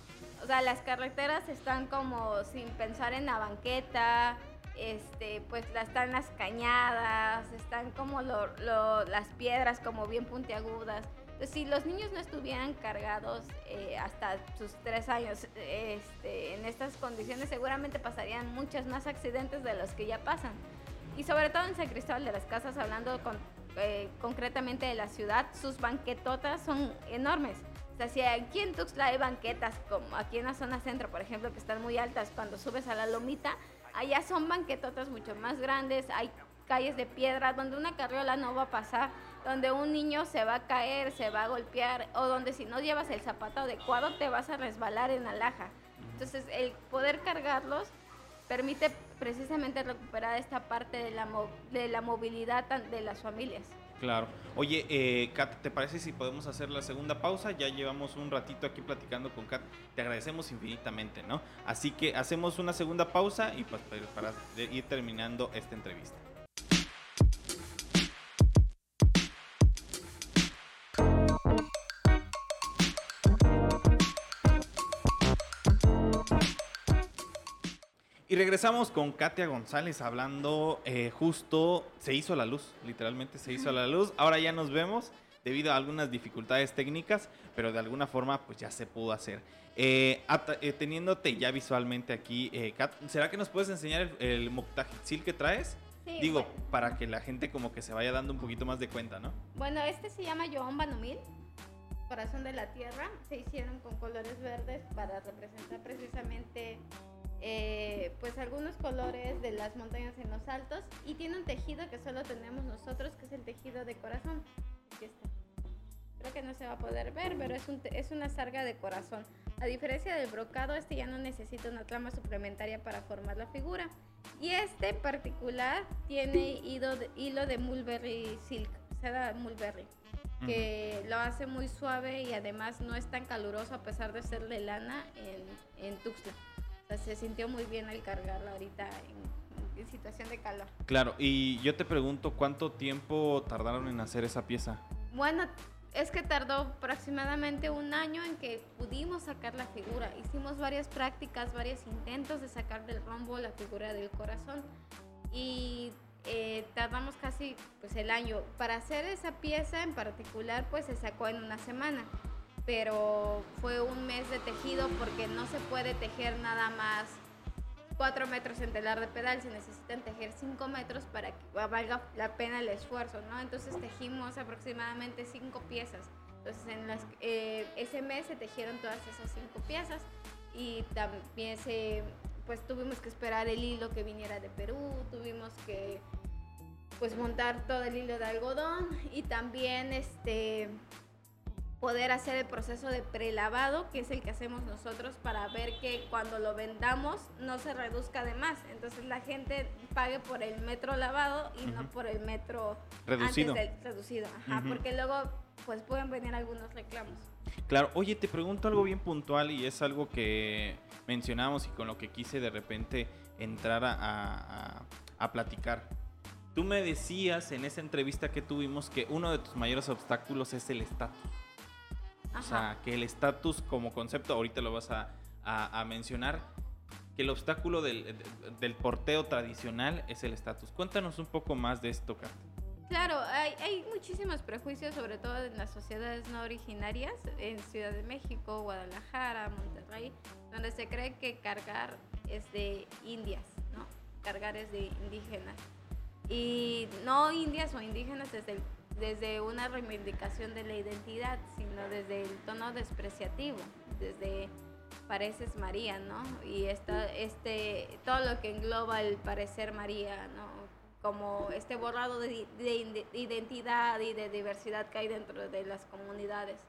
O sea, las carreteras están como sin pensar en la banqueta, este, pues están las cañadas, están como las piedras como bien puntiagudas. Entonces, si los niños no estuvieran cargados eh, hasta sus tres años este, en estas condiciones, seguramente pasarían muchos más accidentes de los que ya pasan y sobre todo en San Cristóbal de las Casas, hablando eh, concretamente de la ciudad, sus banquetotas son enormes. O sea, si aquí en Tuxtla hay banquetas, como aquí en la zona centro, por ejemplo, que están muy altas, cuando subes a la lomita, allá son banquetotas mucho más grandes, hay calles de piedra donde una carriola no va a pasar, donde un niño se va a caer, se va a golpear, o donde si no llevas el zapato adecuado te vas a resbalar en la laja. Entonces, el poder cargarlos permite precisamente recuperar esta parte de la, de la movilidad de las familias. Claro. Oye, eh, Kat, ¿te parece si podemos hacer la segunda pausa? Ya llevamos un ratito aquí platicando con Kat. Te agradecemos infinitamente, ¿no? Así que hacemos una segunda pausa y pues para ir terminando esta entrevista. Y regresamos con Katia González hablando eh, justo, se hizo la luz, literalmente se hizo la luz. Ahora ya nos vemos debido a algunas dificultades técnicas, pero de alguna forma pues ya se pudo hacer. Eh, eh, teniéndote ya visualmente aquí, Kat, ¿será que nos puedes enseñar el, el que traes? Sí, Digo, para que la gente como que se vaya dando un poquito más de cuenta, ¿no? Bueno, este se llama Joan Banomil, corazón de la tierra. Se hicieron con colores verdes para representar precisamente eh, pues algunos colores de las montañas en los altos y tiene un tejido que solo tenemos nosotros, que es el tejido de corazón. Aquí está. Creo que no se va a poder ver, pero es, un, es una sarga de corazón. A diferencia del brocado, este ya no necesita una trama suplementaria para formar la figura. Y este particular tiene hilo de, hilo de mulberry silk, seda mulberry, que lo hace muy suave y además no es tan caluroso a pesar de ser de lana en, en Tuxtla se sintió muy bien al cargarla ahorita en, situación de calor. Claro, y yo te pregunto, ¿cuánto tiempo tardaron en hacer esa pieza? Bueno, es que tardó aproximadamente un año en que pudimos sacar la figura. Hicimos varias prácticas, varios intentos de sacar del rombo la figura del corazón y eh, tardamos casi pues el año. Para hacer esa pieza en particular pues se sacó en una semana pero fue un mes de tejido porque no se puede tejer nada más 4 metros en telar de pedal, se necesitan tejer 5 metros para que valga la pena el esfuerzo, ¿no? Entonces tejimos aproximadamente 5 piezas. Entonces en eh, ese mes se tejieron todas esas 5 piezas y también se, pues tuvimos que esperar el hilo que viniera de Perú, tuvimos que pues montar todo el hilo de algodón y también este poder hacer el proceso de prelavado, que es el que hacemos nosotros para ver que cuando lo vendamos no se reduzca de más. Entonces la gente pague por el metro lavado y no por el metro reducido. Antes del reducido, Ajá, porque luego pues pueden venir algunos reclamos. Claro, oye, te pregunto algo bien puntual y es algo que mencionamos y con lo que quise de repente entrar a, a, a platicar. Tú me decías en esa entrevista que tuvimos que uno de tus mayores obstáculos es el estatus. O sea, que el estatus como concepto, ahorita lo vas a, mencionar, que el obstáculo del, porteo tradicional es el estatus. Cuéntanos un poco más de esto, Carta. Claro, hay, muchísimos prejuicios, sobre todo en las sociedades no originarias, en Ciudad de México, Guadalajara, Monterrey, donde se cree que cargar es de indias, ¿no? Cargar es de indígenas. Y no indias o indígenas desde el desde una reivindicación de la identidad, sino desde el tono despreciativo, desde pareces María, ¿no? Y esta, este, todo lo que engloba el parecer María, ¿no? Como este borrado de, identidad y de diversidad que hay dentro de las comunidades.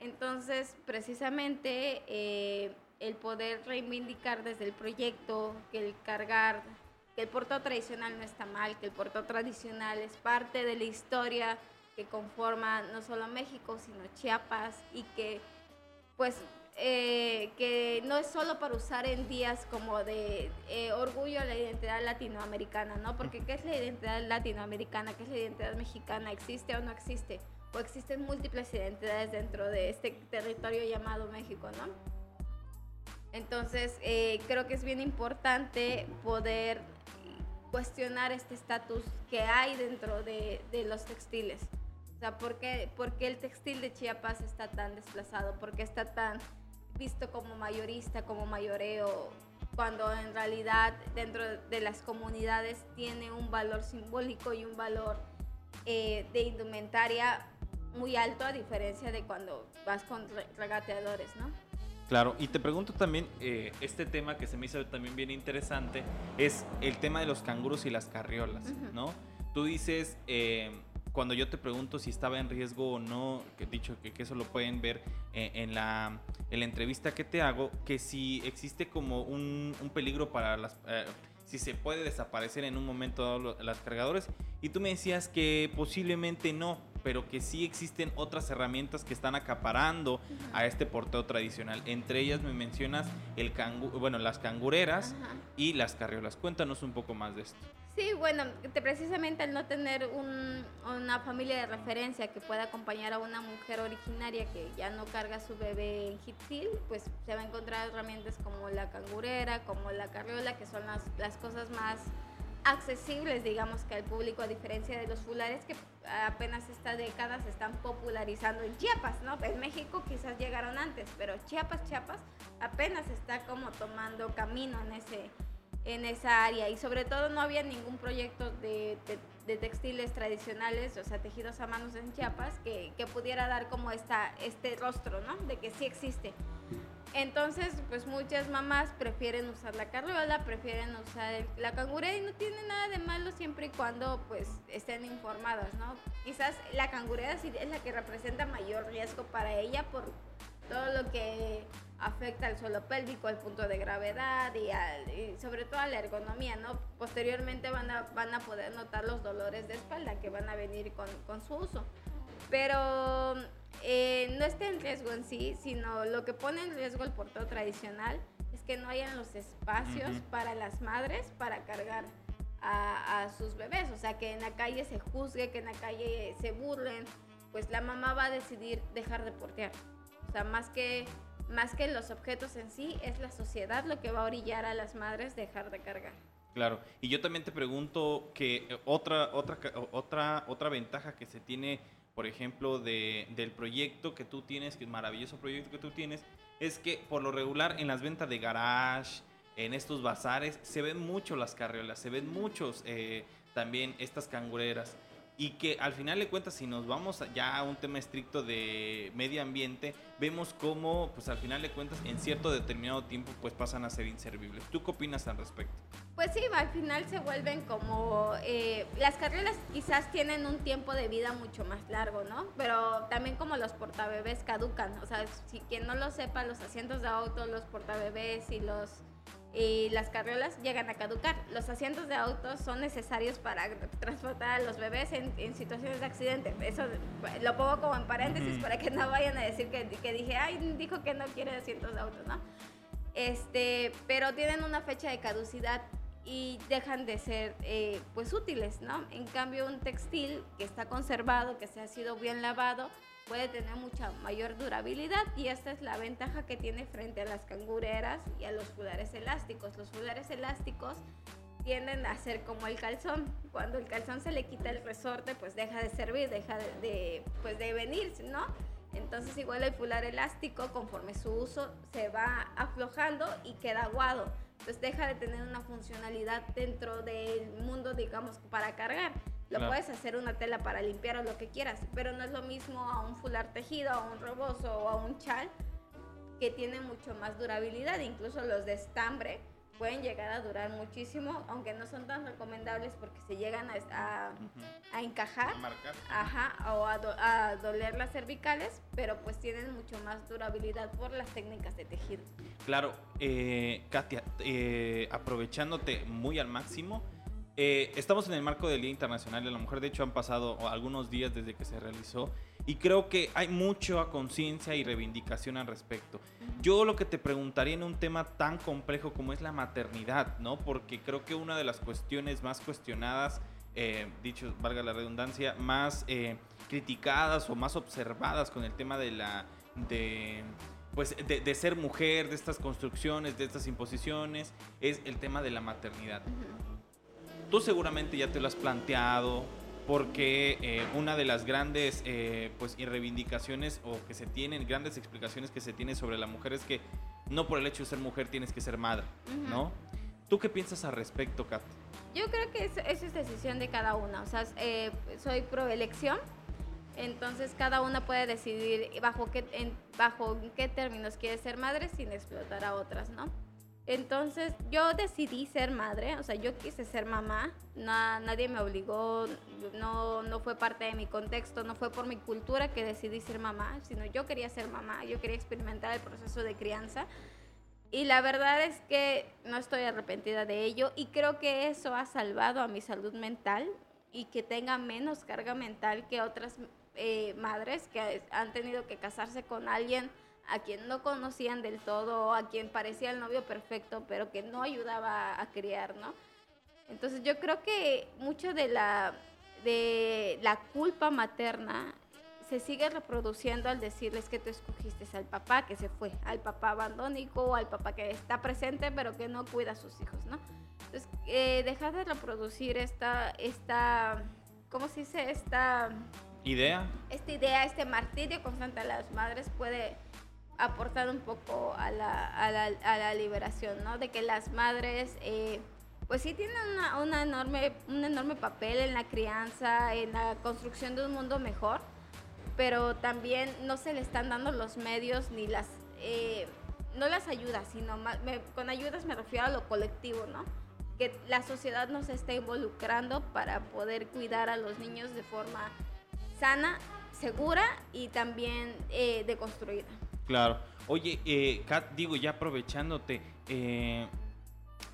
Entonces, precisamente, eh, el poder reivindicar desde el proyecto el cargar que el puerto tradicional no está mal, que el puerto tradicional es parte de la historia que conforma no solo México, sino Chiapas y que pues eh, que no es solo para usar en días como de eh, orgullo a la identidad latinoamericana, ¿no? Porque ¿qué es la identidad latinoamericana? ¿Qué es la identidad mexicana? ¿Existe o no existe? O existen múltiples identidades dentro de este territorio llamado México, ¿no? Entonces, eh, creo que es bien importante poder cuestionar este estatus que hay dentro de, los textiles. O sea, ¿por qué, el textil de Chiapas está tan desplazado? ¿Por qué está tan visto como mayorista, como mayoreo, cuando en realidad dentro de las comunidades tiene un valor simbólico y un valor eh, de indumentaria muy alto a diferencia de cuando vas con regateadores, ¿no? Claro, y te pregunto también, eh, este tema que se me hizo también bien interesante, es el tema de los canguros y las carriolas, ¿no? Tú dices, eh, cuando yo te pregunto si estaba en riesgo o no, que dicho que, eso lo pueden ver eh, en, la, en, la, entrevista que te hago, que si existe como un, un peligro para las... si se puede desaparecer en un momento dado las cargadores, y tú me decías que posiblemente no, pero que sí existen otras herramientas que están acaparando a este porteo tradicional. Entre ellas me mencionas el cangu bueno, las cangureras y las carriolas. Cuéntanos un poco más de esto. Sí, bueno, precisamente al no tener una familia de referencia que pueda acompañar a una mujer originaria que ya no carga su bebé en Hitzil, pues se va a encontrar herramientas como la cangurera, como la carriola, que son las, las cosas más accesibles, digamos, que al público, a diferencia de los fulares que apenas esta década se están popularizando en Chiapas, ¿no? En México quizás llegaron antes, pero Chiapas, Chiapas apenas está como tomando camino en ese en esa área y sobre todo no había ningún proyecto de, de, textiles tradicionales, o sea, tejidos a manos en Chiapas, que, que, pudiera dar como esta, este rostro, ¿no? De que sí existe. Entonces, pues muchas mamás prefieren usar la carriola, prefieren usar la cangurera y no tiene nada de malo siempre y cuando pues estén informadas, ¿no? Quizás la cangurera sí es la que representa mayor riesgo para ella por todo lo que afecta al suelo pélvico, al punto de gravedad y, sobre todo a la ergonomía, ¿no? Posteriormente van a, van a poder notar los dolores de espalda que van a venir con, con su uso. Pero eh, no está en riesgo en sí, sino lo que pone en riesgo el porteo tradicional es que no hayan los espacios para las madres para cargar a, sus bebés. O sea, que en la calle se juzgue, que en la calle se burlen, pues la mamá va a decidir dejar de portear. O sea, más que, más que los objetos en sí, es la sociedad lo que va a orillar a las madres dejar de cargar. Claro, y yo también te pregunto que otra, otra, otra, otra ventaja que se tiene por ejemplo, de, del proyecto que tú tienes, que es maravilloso proyecto que tú tienes, es que por lo regular en las ventas de garage, en estos bazares, se ven mucho las carriolas, se ven muchos eh, también estas cangureras y que al final de cuentas si nos vamos ya a un tema estricto de medio ambiente vemos cómo pues al final de cuentas en cierto determinado tiempo pues pasan a ser inservibles ¿tú qué opinas al respecto? Pues sí, al final se vuelven como eh, las carreras quizás tienen un tiempo de vida mucho más largo ¿no? pero también como los portabebés caducan o sea si quien no lo sepa los asientos de auto los portabebés y los y las carriolas llegan a caducar. Los asientos de autos son necesarios para transportar a los bebés en, situaciones de accidente. Eso lo pongo como en paréntesis para que no vayan a decir que, que, dije, ay, dijo que no quiere asientos de autos, ¿no? Este, pero tienen una fecha de caducidad y dejan de ser eh, pues útiles, ¿no? En cambio, un textil que está conservado, que se ha sido bien lavado, puede tener mucha mayor durabilidad y esta es la ventaja que tiene frente a las cangureras y a los fulares elásticos. Los fulares elásticos tienden a ser como el calzón. Cuando el calzón se le quita el resorte, pues deja de servir, deja de, pues de venir, ¿no? Entonces igual el fular elástico, conforme su uso se va aflojando y queda aguado. Entonces deja de tener una funcionalidad dentro del mundo, digamos, para cargar. Lo puedes hacer una tela para limpiar o lo que quieras, pero no es lo mismo a un fular tejido, a un rebozo o a un chal que tiene mucho más durabilidad. Incluso los de estambre pueden llegar a durar muchísimo, aunque no son tan recomendables porque se llegan a, a, encajar ajá, o a, doler las cervicales, pero pues tienen mucho más durabilidad por las técnicas de tejido. Claro, eh, Katia, eh, aprovechándote muy al máximo, eh, estamos en el marco del Día Internacional de la Mujer, de hecho han pasado algunos días desde que se realizó y creo que hay mucha conciencia y reivindicación al respecto. Yo lo que te preguntaría en un tema tan complejo como es la maternidad, ¿no? Porque creo que una de las cuestiones más cuestionadas, eh, dicho, valga la redundancia, más eh, criticadas o más observadas con el tema de la... De, pues de, ser mujer, de estas construcciones, de estas imposiciones, es el tema de la maternidad. Tú seguramente ya te lo has planteado, porque eh, una de las grandes eh, pues, reivindicaciones o que se tienen, grandes explicaciones que se tiene sobre la mujer es que no por el hecho de ser mujer tienes que ser madre, ¿no? ¿Tú qué piensas al respecto, Kat? Yo creo que eso, es decisión de cada una, o sea, eh, soy pro elección, entonces cada una puede decidir bajo qué, en, bajo qué términos quiere ser madre sin explotar a otras, ¿no? Entonces yo decidí ser madre, o sea, yo quise ser mamá, nadie me obligó, no, no fue parte de mi contexto, no fue por mi cultura que decidí ser mamá, sino yo quería ser mamá, yo quería experimentar el proceso de crianza. Y la verdad es que no estoy arrepentida de ello y creo que eso ha salvado a mi salud mental y que tenga menos carga mental que otras eh, madres que han tenido que casarse con alguien a quien no conocían del todo, a quien parecía el novio perfecto, pero que no ayudaba a criar, ¿no? Entonces yo creo que mucho de la, de la culpa materna se sigue reproduciendo al decirles que tú escogiste al papá que se fue, al papá abandónico, al papá que está presente pero que no cuida a sus hijos, ¿no? Entonces, eh, dejar de reproducir esta, esta, ¿cómo se dice? Esta idea. Esta idea, este martirio constante a las madres puede aportar un poco a la, a la, a la liberación, ¿no? De que las madres, eh, pues sí tienen una, una, enorme, un enorme papel en la crianza, en la construcción de un mundo mejor, pero también no se le están dando los medios ni las, eh, no las ayudas, sino con ayudas me refiero a lo colectivo, ¿no? Que la sociedad nos está involucrando para poder cuidar a los niños de forma sana, segura y también eh, deconstruida. Claro. Oye, eh, Kat, digo, ya aprovechándote, eh,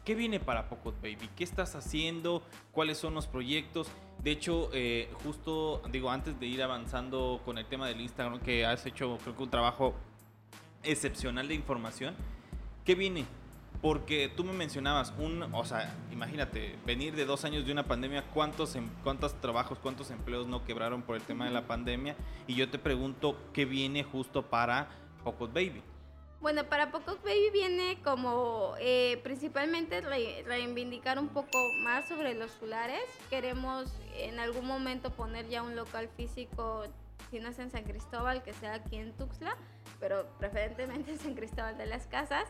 ¿qué viene para Pocket Baby? ¿Qué estás haciendo? ¿Cuáles son los proyectos? De hecho, eh, justo, digo, antes de ir avanzando con el tema del Instagram, que has hecho, creo que un trabajo excepcional de información, ¿qué viene? Porque tú me mencionabas, un, o sea, imagínate, venir de dos años de una pandemia, ¿cuántos, em, ¿cuántos trabajos, cuántos empleos no quebraron por el tema de la pandemia? Y yo te pregunto, ¿qué viene justo para Pocket Baby? Bueno, para Pocket Baby viene como eh, principalmente reivindicar un poco más sobre los fulares. Queremos en algún momento poner ya un local físico, si no es en San Cristóbal, que sea aquí en Tuxtla, pero preferentemente [laughs] en San Cristóbal de las Casas.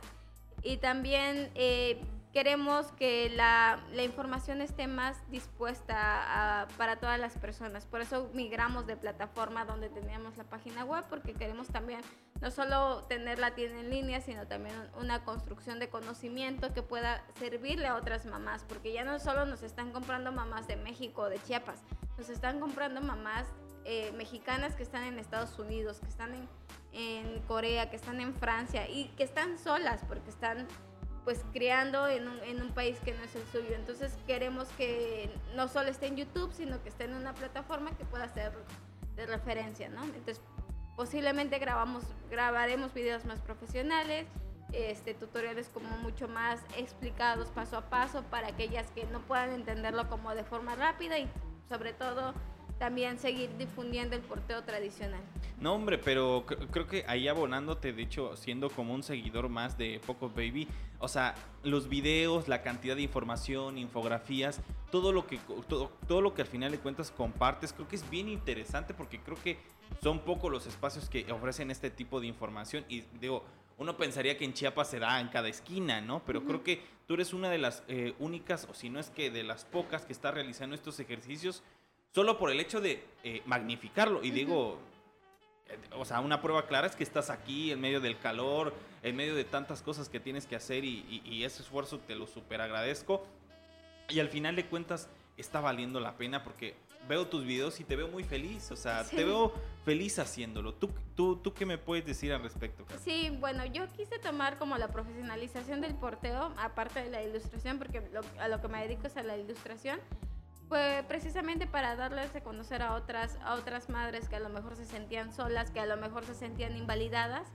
Y también eh, queremos que la, la, información esté más dispuesta para todas las personas. Por eso migramos de plataforma donde teníamos la página web, porque queremos también no solo tener la tienda en línea, sino también una construcción de conocimiento que pueda servirle a otras mamás, porque ya no solo nos están comprando mamás de México o de Chiapas, nos están comprando mamás eh, mexicanas que están en Estados Unidos, que están en, Corea, que están en Francia y que están solas porque están pues criando en un, en un, país que no es el suyo. Entonces queremos que no solo esté en YouTube, sino que esté en una plataforma que pueda ser de referencia, ¿no? Entonces posiblemente grabamos, grabaremos videos más profesionales, este, tutoriales como mucho más explicados paso a paso para aquellas que no puedan entenderlo como de forma rápida y sobre todo también seguir difundiendo el porteo tradicional. No, hombre, pero creo que ahí abonándote, de hecho, siendo como un seguidor más de Poco Baby, o sea, los videos, la cantidad de información, infografías, todo lo que todo, todo lo que al final de cuentas compartes, creo que es bien interesante porque creo que son pocos los espacios que ofrecen este tipo de información y digo, uno pensaría que en Chiapas se da en cada esquina, ¿no? Pero creo que tú eres una de las eh, únicas, o si no es que de las pocas que está realizando estos ejercicios solo por el hecho de eh, magnificarlo. Y digo, eh, o sea, una prueba clara es que estás aquí en medio del calor, en medio de tantas cosas que tienes que hacer y, ese esfuerzo te lo super agradezco. Y al final de cuentas está valiendo la pena porque veo tus videos y te veo muy feliz, o sea, te veo feliz haciéndolo. ¿Tú, tú, ¿Tú qué me puedes decir al respecto? Sí, bueno, yo quise tomar como la profesionalización del porteo, aparte de la ilustración, porque a lo que me dedico es a la ilustración fue precisamente para darles a conocer a otras, a otras madres que a lo mejor se sentían solas, que a lo mejor se sentían invalidadas,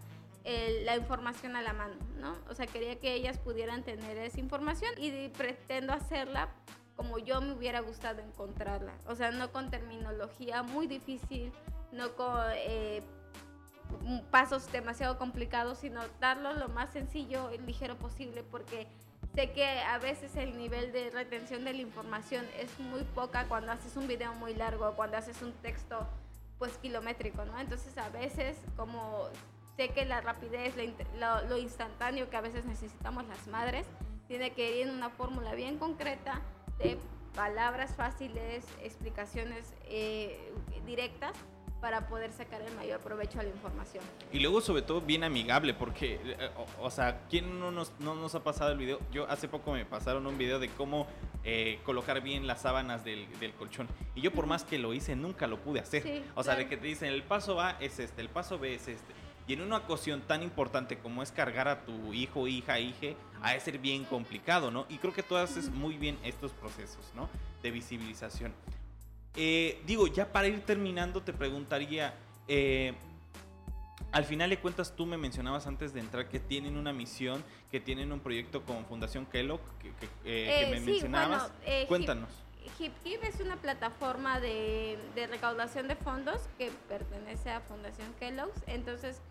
la información a la mano, ¿no? O sea, quería que ellas pudieran tener esa información y pretendo hacerla como yo me hubiera gustado encontrarla. O sea, no con terminología muy difícil, no con eh, pasos demasiado complicados, sino darlo lo más sencillo y ligero posible, porque Sé que a veces el nivel de retención de la información es muy poca cuando haces un video muy largo, cuando haces un texto pues kilométrico, ¿no? Entonces a veces como sé que la rapidez, lo, instantáneo que a veces necesitamos las madres, tiene que ir en una fórmula bien concreta de palabras fáciles, explicaciones eh, directas para poder sacar el mayor provecho a la información. Y luego sobre todo bien amigable, porque, eh, o, sea, ¿quién no nos, no nos ha pasado el video? Yo hace poco me pasaron un video de cómo eh, colocar bien las sábanas del, del, colchón. Y yo por más que lo hice, nunca lo pude hacer. o sea, de que te dicen, el paso A es este, el paso B es este. Y en una ocasión tan importante como es cargar a tu hijo, hija, hije, ha de ser bien complicado, ¿no? Y creo que tú haces muy bien estos procesos, ¿no? De visibilización. Eh, digo, ya para ir terminando, te preguntaría. Eh, al final de cuentas, tú me mencionabas antes de entrar que tienen una misión, que tienen un proyecto con Fundación Kellogg, que, eh, me mencionabas. Cuéntanos. Hip, es una plataforma de, de, recaudación de fondos que pertenece a Fundación Kellogg. Entonces,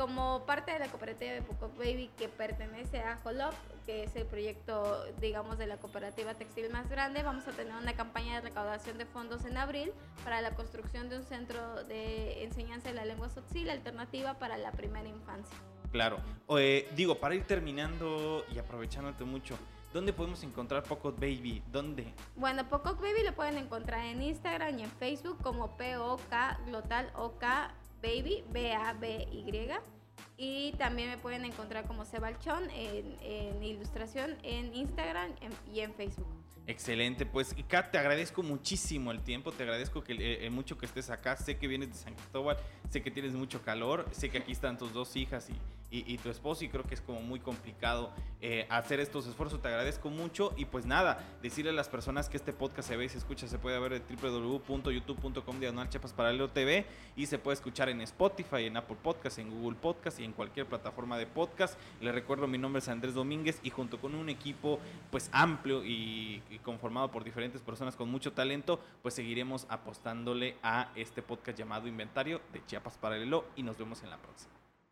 como parte de la cooperativa de Poco Baby que pertenece a Holop, que es el proyecto, digamos, de la cooperativa textil más grande, vamos a tener una campaña de recaudación de fondos en abril para la construcción de un centro de enseñanza de la lengua sotzil alternativa para la primera infancia. Claro. digo, para ir terminando y aprovechándote mucho, ¿Dónde podemos encontrar Poco Baby? ¿Dónde? Bueno, Poco Baby lo pueden encontrar en Instagram y en Facebook como POK Glotal OK Baby, B-A-B-Y. Y también me pueden encontrar como Sebalchón en, en ilustración en Instagram y en Facebook. Excelente, pues Kat, te agradezco muchísimo el tiempo, te agradezco eh, eh, mucho que estés acá, sé que vienes de San Cristóbal, sé que tienes mucho calor, sé que aquí están tus dos hijas y, y, tu esposo y creo que es como muy complicado eh, hacer estos esfuerzos. Te agradezco mucho y pues nada, decirle a las personas que este podcast se ve y se escucha, se puede ver en www.youtube.com diagonal chapas paralelo TV y se puede escuchar en Spotify, en Apple Podcast, en Google Podcast y en cualquier plataforma de podcast. Les recuerdo, mi nombre es Andrés Domínguez y junto con un equipo pues amplio y, y conformado por diferentes personas con mucho talento, pues seguiremos apostándole a este podcast llamado Inventario de Chiapas Paralelo y nos vemos en la próxima.